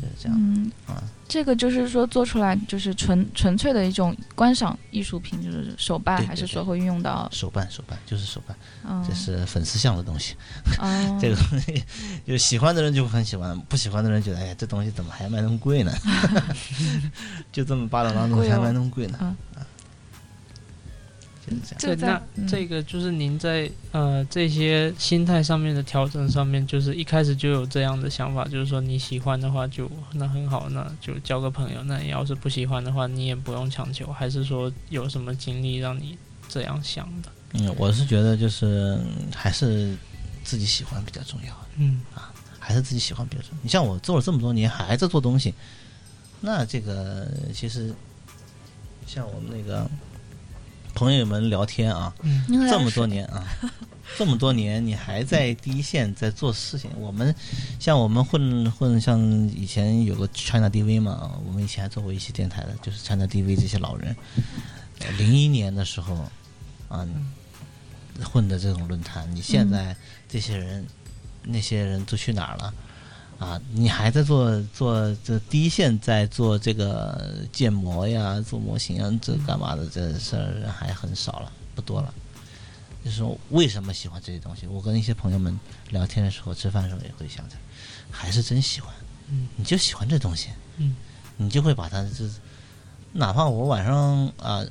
就是这样嗯啊。这个就是说做出来就是纯纯粹的一种观赏艺术品，就是手办，对对对还是说会运用到，手办手办就是手办，嗯，这是粉丝向的东西。哦，[laughs] 这个东西，就喜欢的人就很喜欢，不喜欢的人觉得，哎呀，这东西怎么还卖那么贵呢？[laughs] 就这么巴掌当中还卖那么贵呢？嗯啊，就这样。对，那嗯这个就是您在呃这些心态上面的调整上面，就是一开始就有这样的想法，就是说你喜欢的话就那很好，那就交个朋友；那你要是不喜欢的话，你也不用强求。还是说有什么经历让你这样想的？嗯，我是觉得就是嗯还是自己喜欢比较重要，嗯啊还是自己喜欢比较重要。你像我做了这么多年还在做东西，那这个其实像我们那个朋友们聊天啊，嗯这么多年啊，[laughs] 这么多年你还在第一线在做事情。我们像我们混混，像以前有个 China DV 嘛，我们以前还做过一些电台的，就是 China DV 这些老人。零一年的时候啊，混的这种论坛，你现在这些人、那些人都去哪儿了？啊，你还在做做这第一线，在做这个建模呀、做模型啊，这干嘛的这事儿还很少了，不多了。就是说，为什么喜欢这些东西？我跟一些朋友们聊天的时候、吃饭的时候也会想着，还是真喜欢。嗯你就喜欢这东西，嗯你就会把它就是，哪怕我晚上啊、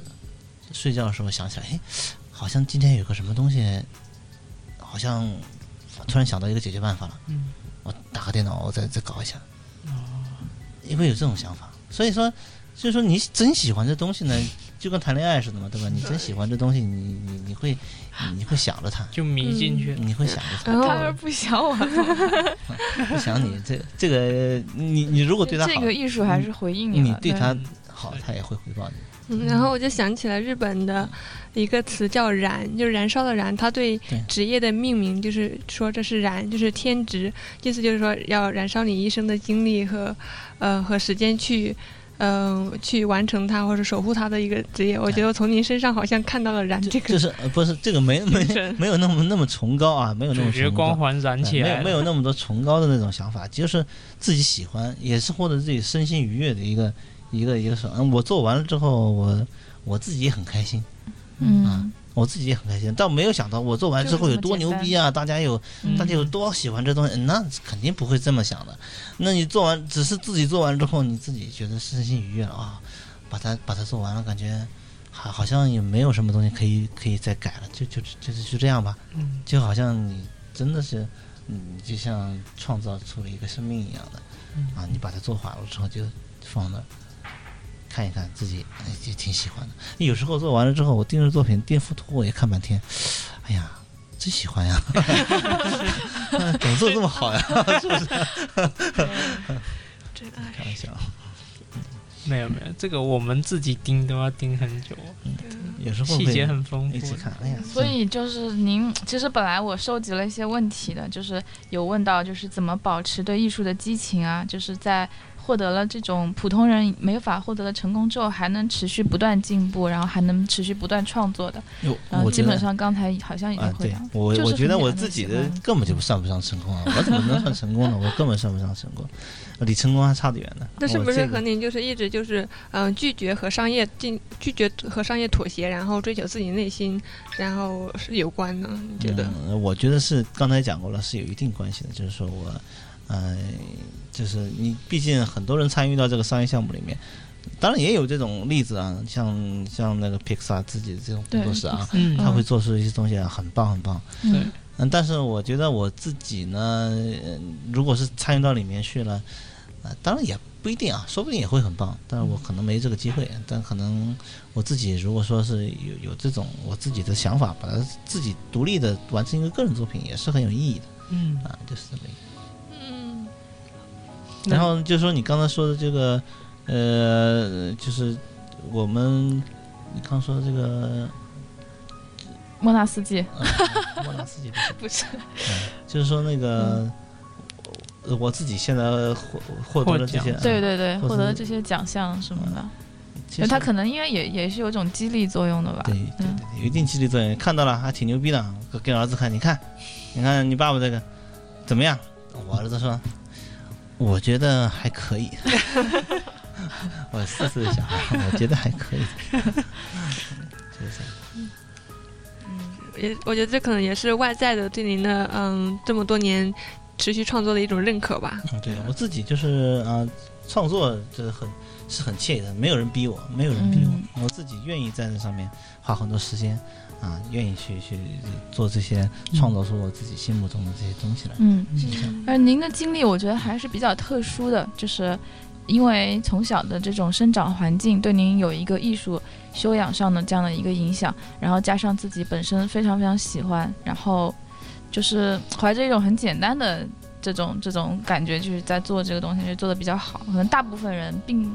睡觉的时候想起来，哎，好像今天有个什么东西，好像突然想到一个解决办法了，嗯我打个电脑，我再再搞一下，哦也会有这种想法。所以说，就是说你真喜欢这东西呢，[laughs] 就跟谈恋爱似的嘛，对吧？你真喜欢这东西，你你你会你你会想着它，就迷进去。你会想着它，他要是不想我，[laughs] 不想你这这个你你如果对他好，这个艺术还是回应你。你对他好，他也会回报你。嗯，然后我就想起了日本的一个词叫“燃”，就是燃烧的“燃”。他对对职业的命名就是说这是燃，就是天职，意思就是说要燃烧你一生的精力和呃和时间去。嗯、去完成它或者守护它的一个职业，我觉得从您身上好像看到了“燃”这个就是呃不是这个没没没有那么那么崇高啊，没有那主么崇高。角光环燃起来了，没有没有那么多崇高的那种想法，就是自己喜欢，也是获得自己身心愉悦的一个一个一个手。嗯，我做完了之后，我我自己也很开心，嗯，我自己也很开心。但没有想到我做完之后有多牛逼啊！大家有嗯大家有多喜欢这东西，嗯那肯定不会这么想的。那你做完，只是自己做完之后，你自己觉得身心愉悦了啊，把它把它做完了，感觉好好像也没有什么东西可以可以再改了，就就就是就这样吧。嗯就好像你真的是，嗯，就像创造出了一个生命一样的，嗯啊，你把它做好了之后就放那儿看一看，自己哎就挺喜欢的。有时候做完了之后，我盯着作品，颠幅图我也看半天，哎呀，真喜欢呀，[laughs] 怎么做得这么好呀？[laughs] 是不是？真爱。开玩笑，[laughs] 没有没有，这个我们自己盯都要盯很久，有时候细节很丰富一直。看，哎呀，所以就是您，其实本来我收集了一些问题的，就是有问到就是怎么保持对艺术的激情啊，就是在获得了这种普通人没法获得的成功之后，还能持续不断进步，然后还能持续不断创作的。真，然后基我觉得本上刚才好像已经啊，对回答了。我就是我觉得我自己的根本就算不上成功啊！我怎么能算成功呢？我根本算不上成功，离成功还差得远呢。那是不是和您就是一直就是嗯、呃拒绝和商业进拒绝和商业妥协，然后追求自己内心，然后是有关呢？你觉得？嗯，我觉得是刚才讲过了，是有一定关系的。就是说我，呃，就是你毕竟很多人参与到这个商业项目里面，当然也有这种例子啊，像像那个 Pixar 自己的这种工作室啊，嗯他会做出一些东西啊，很棒很棒。对嗯嗯，但是我觉得我自己呢，呃如果是参与到里面去了，呃，当然也不一定啊，说不定也会很棒，但是我可能没这个机会，但可能我自己如果说是有有这种我自己的想法，把它自己独立的完成一个个人作品，也是很有意义的嗯，啊，就是这么一个。然后就说你刚才说的这个，呃，就是我们你刚说的这个，莫纳斯基呃、莫纳斯基不是 [laughs] 不是，就是说那个，呃我自己现在获获得了这些，对对对，获得了这些奖项什么的，其实他可能因为也也是有一种激励作用的吧。对对嗯对，有一定激励作用。看到了还挺牛逼的，给给儿子看，你看，你看你爸爸这个怎么样？我儿子说，我觉得还可以。[laughs] 我四岁的小孩，我觉得还可以。就是这样也我觉得这可能也是外在的对您的嗯这么多年持续创作的一种认可吧。嗯，对我自己就是啊、创作就是很是很惬意的，没有人逼我，没有人逼我，我自己愿意在这上面花很多时间啊，愿意去去做这些创造出我自己心目中的这些东西来。嗯，而您的经历，我觉得还是比较特殊的，就是因为从小的这种生长环境对您有一个艺术修养上的这样的一个影响，然后加上自己本身非常非常喜欢，然后就是怀着一种很简单的这种这种感觉，就是在做这个东西，就做的比较好。可能大部分人并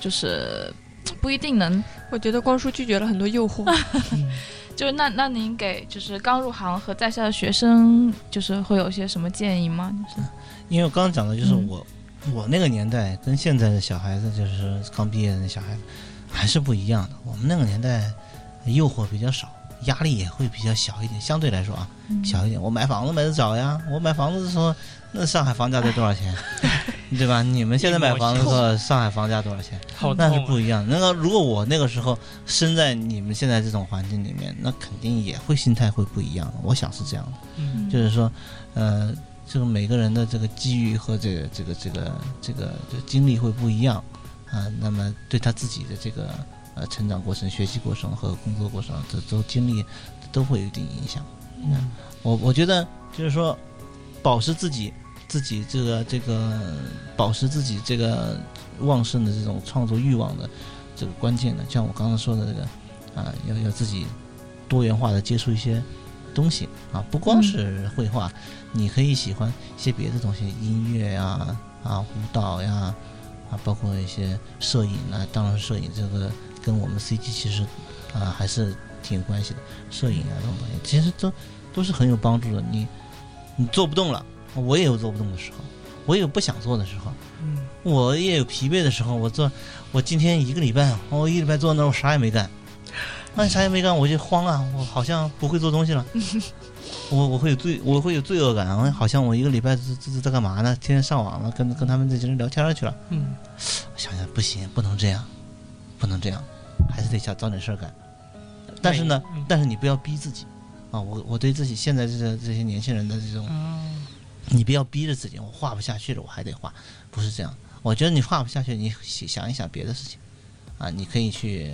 就是不一定能，我觉得光叔拒绝了很多诱惑。[laughs] 就是那那您给就是刚入行和在校的学生，就是会有一些什么建议吗？就是因为我刚刚讲的就是嗯我、我那个年代跟现在的小孩子，就是刚毕业的小孩子，还是不一样的。我们那个年代诱惑比较少，压力也会比较小一点，相对来说啊，嗯小一点。我买房子买的早呀，我买房子的时候，那上海房价得多少钱，[laughs] 对吧？你们现在买房子的时候，上海房价多少钱？好那是！不一样。那个如果我那个时候身在你们现在这种环境里面，那肯定也会心态会不一样。我想是这样的。嗯就是说，呃，这个每个人的这个机遇和这个这个这个这个这个经历会不一样啊、那么对他自己的这个呃成长过程、学习过程和工作过程，这都经历都会有一定影响。嗯我我觉得就是说，保持自己自己这个这个保持自己这个旺盛的这种创作欲望的这个关键呢，像我刚刚说的这个啊、要要自己多元化的接触一些东西啊，不光是绘画，你可以喜欢一些别的东西，音乐呀啊舞蹈呀啊，包括一些摄影啊，当然摄影这个跟我们 CG 其实啊还是挺有关系的，摄影啊这种东西其实都都是很有帮助的。你你做不动了，我也有做不动的时候，我也有不想做的时候，嗯我也有疲惫的时候。我做，我今天一个礼拜，我一礼拜坐那儿，我啥也没干，那啥也没干，我就慌啊，我好像不会做东西了。[laughs] 我我会有罪，我会有罪恶感，我好像我一个礼拜这这这在干嘛呢？天天上网了，跟跟他们这些人聊天去了。嗯想想不行，不能这样，不能这样，还是得想找点事儿干。但是呢，嗯但是你不要逼自己啊！我我对自己现在这个这些年轻人的这种，啊你不要逼着自己，我画不下去了，我还得画，不是这样。我觉得你画不下去，你想想一想别的事情啊，你可以去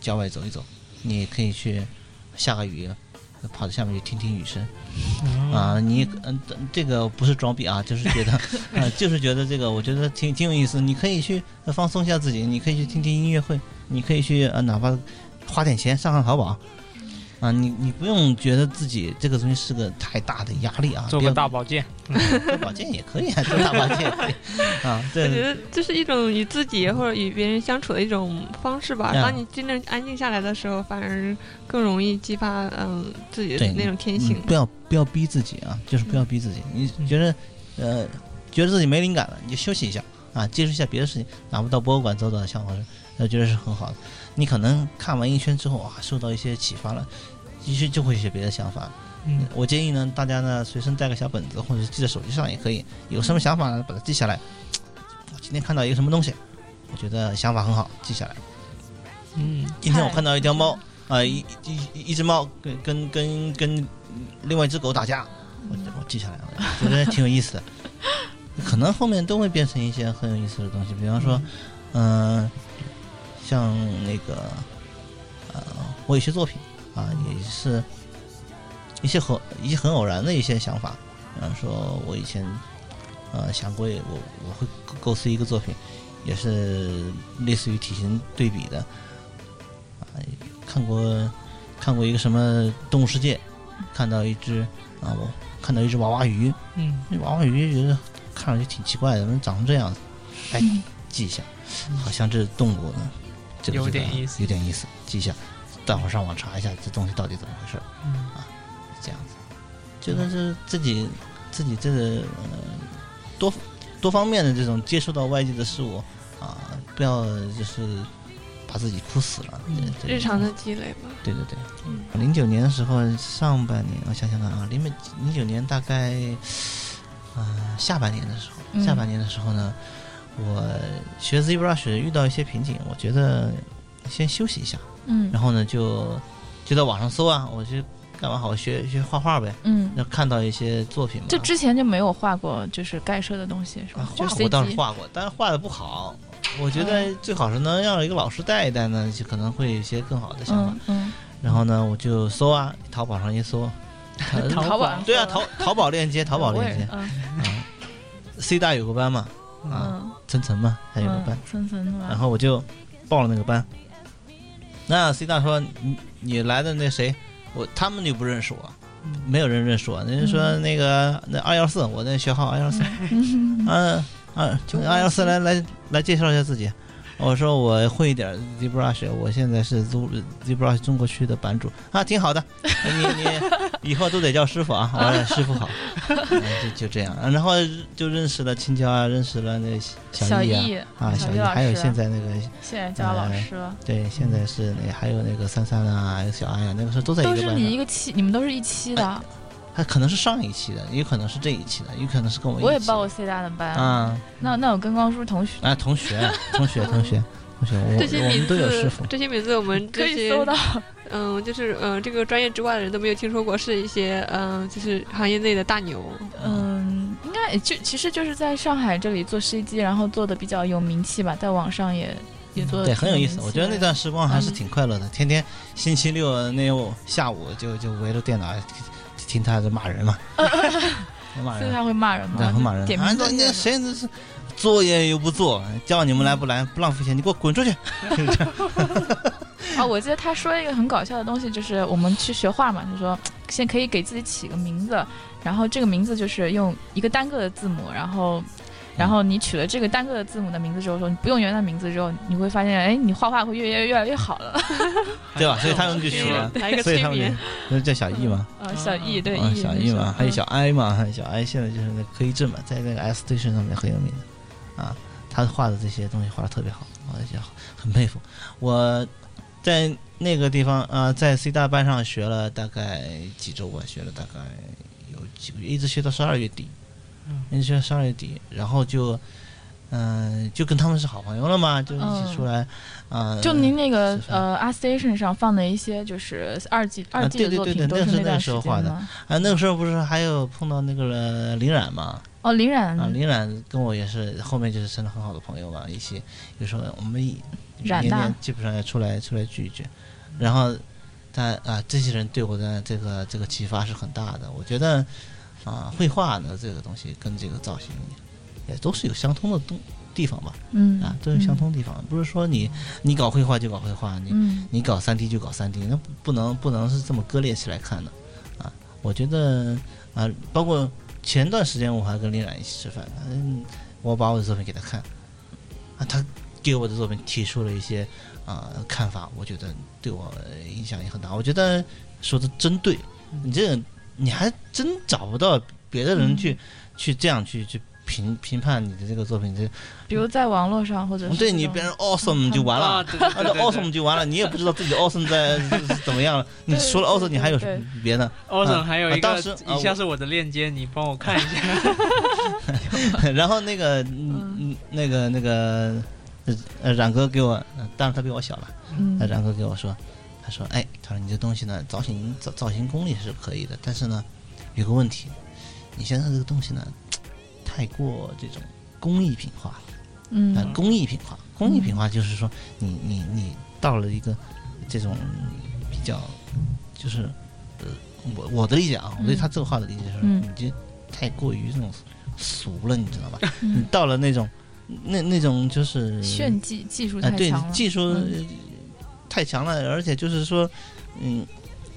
郊外走一走，你可以去下个雨，跑到下面去听听雨声。嗯啊，你嗯、这个不是装逼啊，就是觉得啊，[laughs] 就是觉得这个，我觉得挺挺有意思。你可以去呃放松一下自己，你可以去听听音乐会，你可以去呃，哪怕花点钱上上淘宝啊，你你不用觉得自己这个东西是个太大的压力啊，做个大保健，[laughs] 做保健也可以啊，做大保健啊，我觉得这是一种与自己或者与别人相处的一种方式吧。嗯当你真正安静下来的时候，反而更容易激发嗯自己的那种天性嗯。不要不要逼自己啊，就是不要逼自己。你觉得呃觉得自己没灵感了，你就休息一下啊，接触一下别的事情，哪怕到博物馆走走，像我是，我觉得是很好的。你可能看完一圈之后啊，受到一些启发了，于是就会有些别的想法。嗯我建议呢，大家呢随身带个小本子，或者是记在手机上也可以。有什么想法呢，把它记下来。我今天看到一个什么东西，我觉得想法很好，记下来。嗯今天我看到一条猫，啊、一一一一只猫跟跟跟跟另外一只狗打架，我我记下来了，我觉得挺有意思的。可能后面都会变成一些很有意思的东西，比方说，嗯、像那个，呃，我有些作品啊，也是一些很一些很偶然的一些想法，比方说我以前呃想过我我会构构思一个作品，也是类似于体型对比的，啊，看过看过一个什么动物世界，看到一只啊，我看到一只娃娃鱼，嗯。那娃娃鱼觉得看上去挺奇怪的，怎么长成这样子？哎，[laughs] 记一下，好像这是动物呢，这个有点意思有点意思，记一下。待会儿上网查一下这东西到底怎么回事儿，嗯这样子。就算是自己自己这个呃多多方面的这种接触到外界的事物啊，不要就是把自己哭死了。日常的积累吧。对对对，零九年的时候，上半年我想想看啊，零零九年大概，呃，下半年的时候，嗯下半年的时候呢，我学 ZBrush 遇到一些瓶颈，我觉得先休息一下，嗯然后呢就就在网上搜啊，我就干嘛好？学学画画呗，嗯，要看到一些作品嘛。就之前就没有画过就是盖设的东西是吧画过倒是画过，但是画的不好。我觉嗯得最好是能让一个老师带一带呢，就可能会有一些更好的想法。嗯嗯，然后呢，我就搜啊，淘宝上一搜，淘 [laughs] 淘宝 [laughs] 对啊，淘淘宝链接，淘宝链接嗯啊，C 大有个班嘛，啊，嗯，层层嘛，还有个班。嗯，，层层的嘛，然后我就报了那个班。那 C 大说你你来的那谁，我他们就不认识我，没有人认识我。人家说那个那二幺四，我那学号二幺四，嗯。嗯 [laughs] 就，二幺四来来来介绍一下自己。我说我会一点 ZBrush，我现在是 ZBrush 中国区的版主啊，挺好的。你你以后都得叫师傅啊，[laughs] 我说师傅好，嗯就就这样。然后就认识了青椒啊，认识了那小易啊小易，还有现在那个现在教老师了，对，现在是那还有那个三三啊，还有小安呀，那个时候都在一都是你。一个期，你们都是一期的，他可能是上一期的，也可能是这一期的，也可能是跟我一起。我也报过 C 大的班，啊那那我跟光叔同学，啊，同学，[laughs] 同学，同学，同学，我这些名我们都有师字傅，。这些名字我们可这些以搜到，嗯，就是嗯、呃这个专业之外的人都没有听说过，是一些嗯、就是行业内的大牛。嗯，应该就其实就是在上海这里做 CG，然后做的比较有名气吧，在网上也也做的对，很有意思。我觉得那段时光还是嗯挺快乐的，天天星期六那下午就就围着电脑听他在骂人嘛，[laughs] 骂人，所以他会骂人对，吗？很骂人。那那谁这是作业又不做，叫你们来不来，不浪费钱，你给我滚出去！啊，[laughs] 我记得他说一个很搞笑的东西，就是我们去学画嘛，他说先可以给自己起个名字，然后这个名字就是用一个单个的字母，然后。然后你取了这个单个的字母的名字之后，说你不用原来名字之后，你会发现，哎，你画画会越越越来越好了。[laughs] 对吧？所以他们就取了，所以他们催眠，就叫小易嘛，啊，小易对小易嘛，还有嗯小 I 嘛，还有小 I 现在就是那个柯一正嘛，在那个 S Station 上面很有名的，啊，他画的这些东西画的特别好，我也很佩服。我在那个地方啊、在 C 大班上学了大概几周吧，学了大概有几个月，一直学到十二月底，一直学到十二月底，然后就。嗯、就跟他们是好朋友了嘛，就一起出来，啊、就您那个呃 Art Station 上放的一些就是二季二季作品，都是那是段时时候画的？啊，那个时候不是还有碰到那个林冉嘛，哦，林冉啊，林冉跟我也是后面就是成了很好的朋友嘛，一起有时候我们一年年基本上要出来出来聚一聚，然后他啊这些人对我的这个这个启发是很大的，我觉得啊绘画呢这个东西跟这个造型也都是有相通的东地方吧，嗯。啊都有相通的地方，不是说你你搞绘画就搞绘画，你嗯。你搞三 D 就搞三 D，那不不能不能是这么割裂起来看的，啊，我觉得啊，包括前段时间我还跟林冉一起吃饭，嗯，我把我的作品给他看，啊，他给我的作品提出了一些啊看法，我觉得对我影响也很大。我觉得说的真对，你这个你还真找不到别的人去、去这样去去评评判你的这个作品，这比如在网络上或者是对你别人 awesome 就完了。啊，对对啊，这对对 awesome 就完了，你也不知道自己 awesome 在 [laughs] 是是怎么样了。你除了 awesome，你还有什么别的？[laughs] Awesome 啊还有一个啊当时以下是我的链接，你帮我看一下。[laughs] 然后那个嗯嗯那个那个冉哥给我，呃当然他比我小了，嗯呃冉哥给我说，他说哎，他说你这东西呢，造型造造型功力是可以的，但是呢有个问题，你现在这个东西呢太过这种工艺品化了。呃，嗯工艺品化，工艺品化就是说你你你到了一个这种比较，就是呃，我我的理解啊，我对他这个话的理解是，嗯你这太过于这种俗了，你知道吧？[laughs] 嗯你到了那种那那种就是炫技技术啊，对太强了，技术太强了，而且就是说，嗯，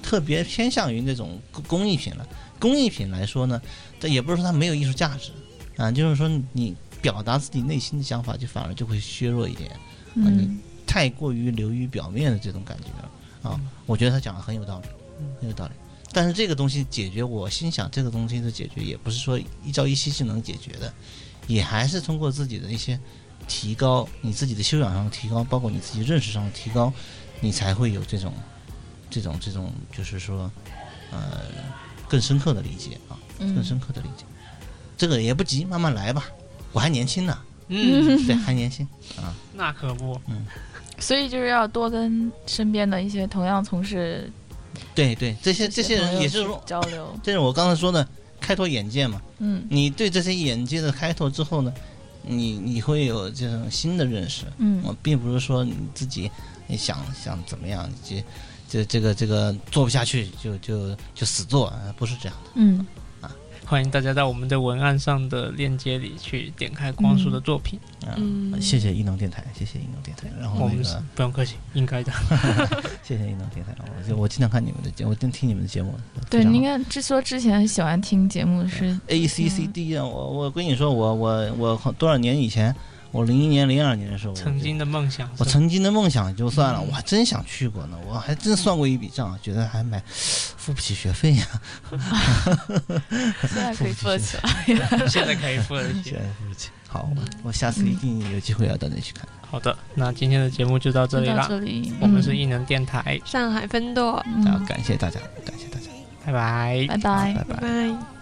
特别偏向于那种工工艺品了。工艺品来说呢，这也不是说它没有艺术价值啊，就是说你表达自己内心的想法，就反而就会削弱一点，嗯太过于流于表面的这种感觉了啊。我觉得他讲的很有道理，很有道理。但是这个东西解决，我心想这个东西的解决也不是说一朝一夕就能解决的，也还是通过自己的一些提高，你自己的修养上的提高，包括你自己认识上的提高，你才会有这种这种这种，就是说，呃，更深刻的理解啊，更嗯深刻的理解。这个也不急，慢慢来吧。我还年轻呢，嗯，对，还年轻啊。[laughs] 那可不。嗯 [laughs] 所以就是要多跟身边的一些同样从事对对，这些这些人也是说，交流，这是我刚才说的开拓眼界嘛。嗯你对这些眼界的开拓之后呢，你你会有这种新的认识。嗯我并不是说你自己你想想怎么样，这这这个这个做不下去就就就死做，呃不是这样的。嗯欢迎大家到我们的文案上的链接里去点开光叔的作品。啊嗯谢谢一能电台，谢谢一能电台。然后我们是那个不用客气，应该的。[laughs] [laughs] 谢谢一能电台，我就我经常看你们的节，我经听你们的节目。对，你应该之说之前很喜欢听节目是 A C C D 啊，我我跟你说，我我我很多少年以前，我零一年、零二年的时候，曾经的梦想，我曾经的梦想就算了，嗯我还真想去过呢，我还真算过一笔账，觉得还买付不起学费呀、[laughs] 现在可以付得起来。现在可以付得起现。在付不起。好，我下次一定有机会要到那去看。好的，那今天的节目就到这里了。这里，我们是嗯艺能电台，上海分舵，嗯然后感谢大家，感谢大家，拜拜。拜拜拜拜拜。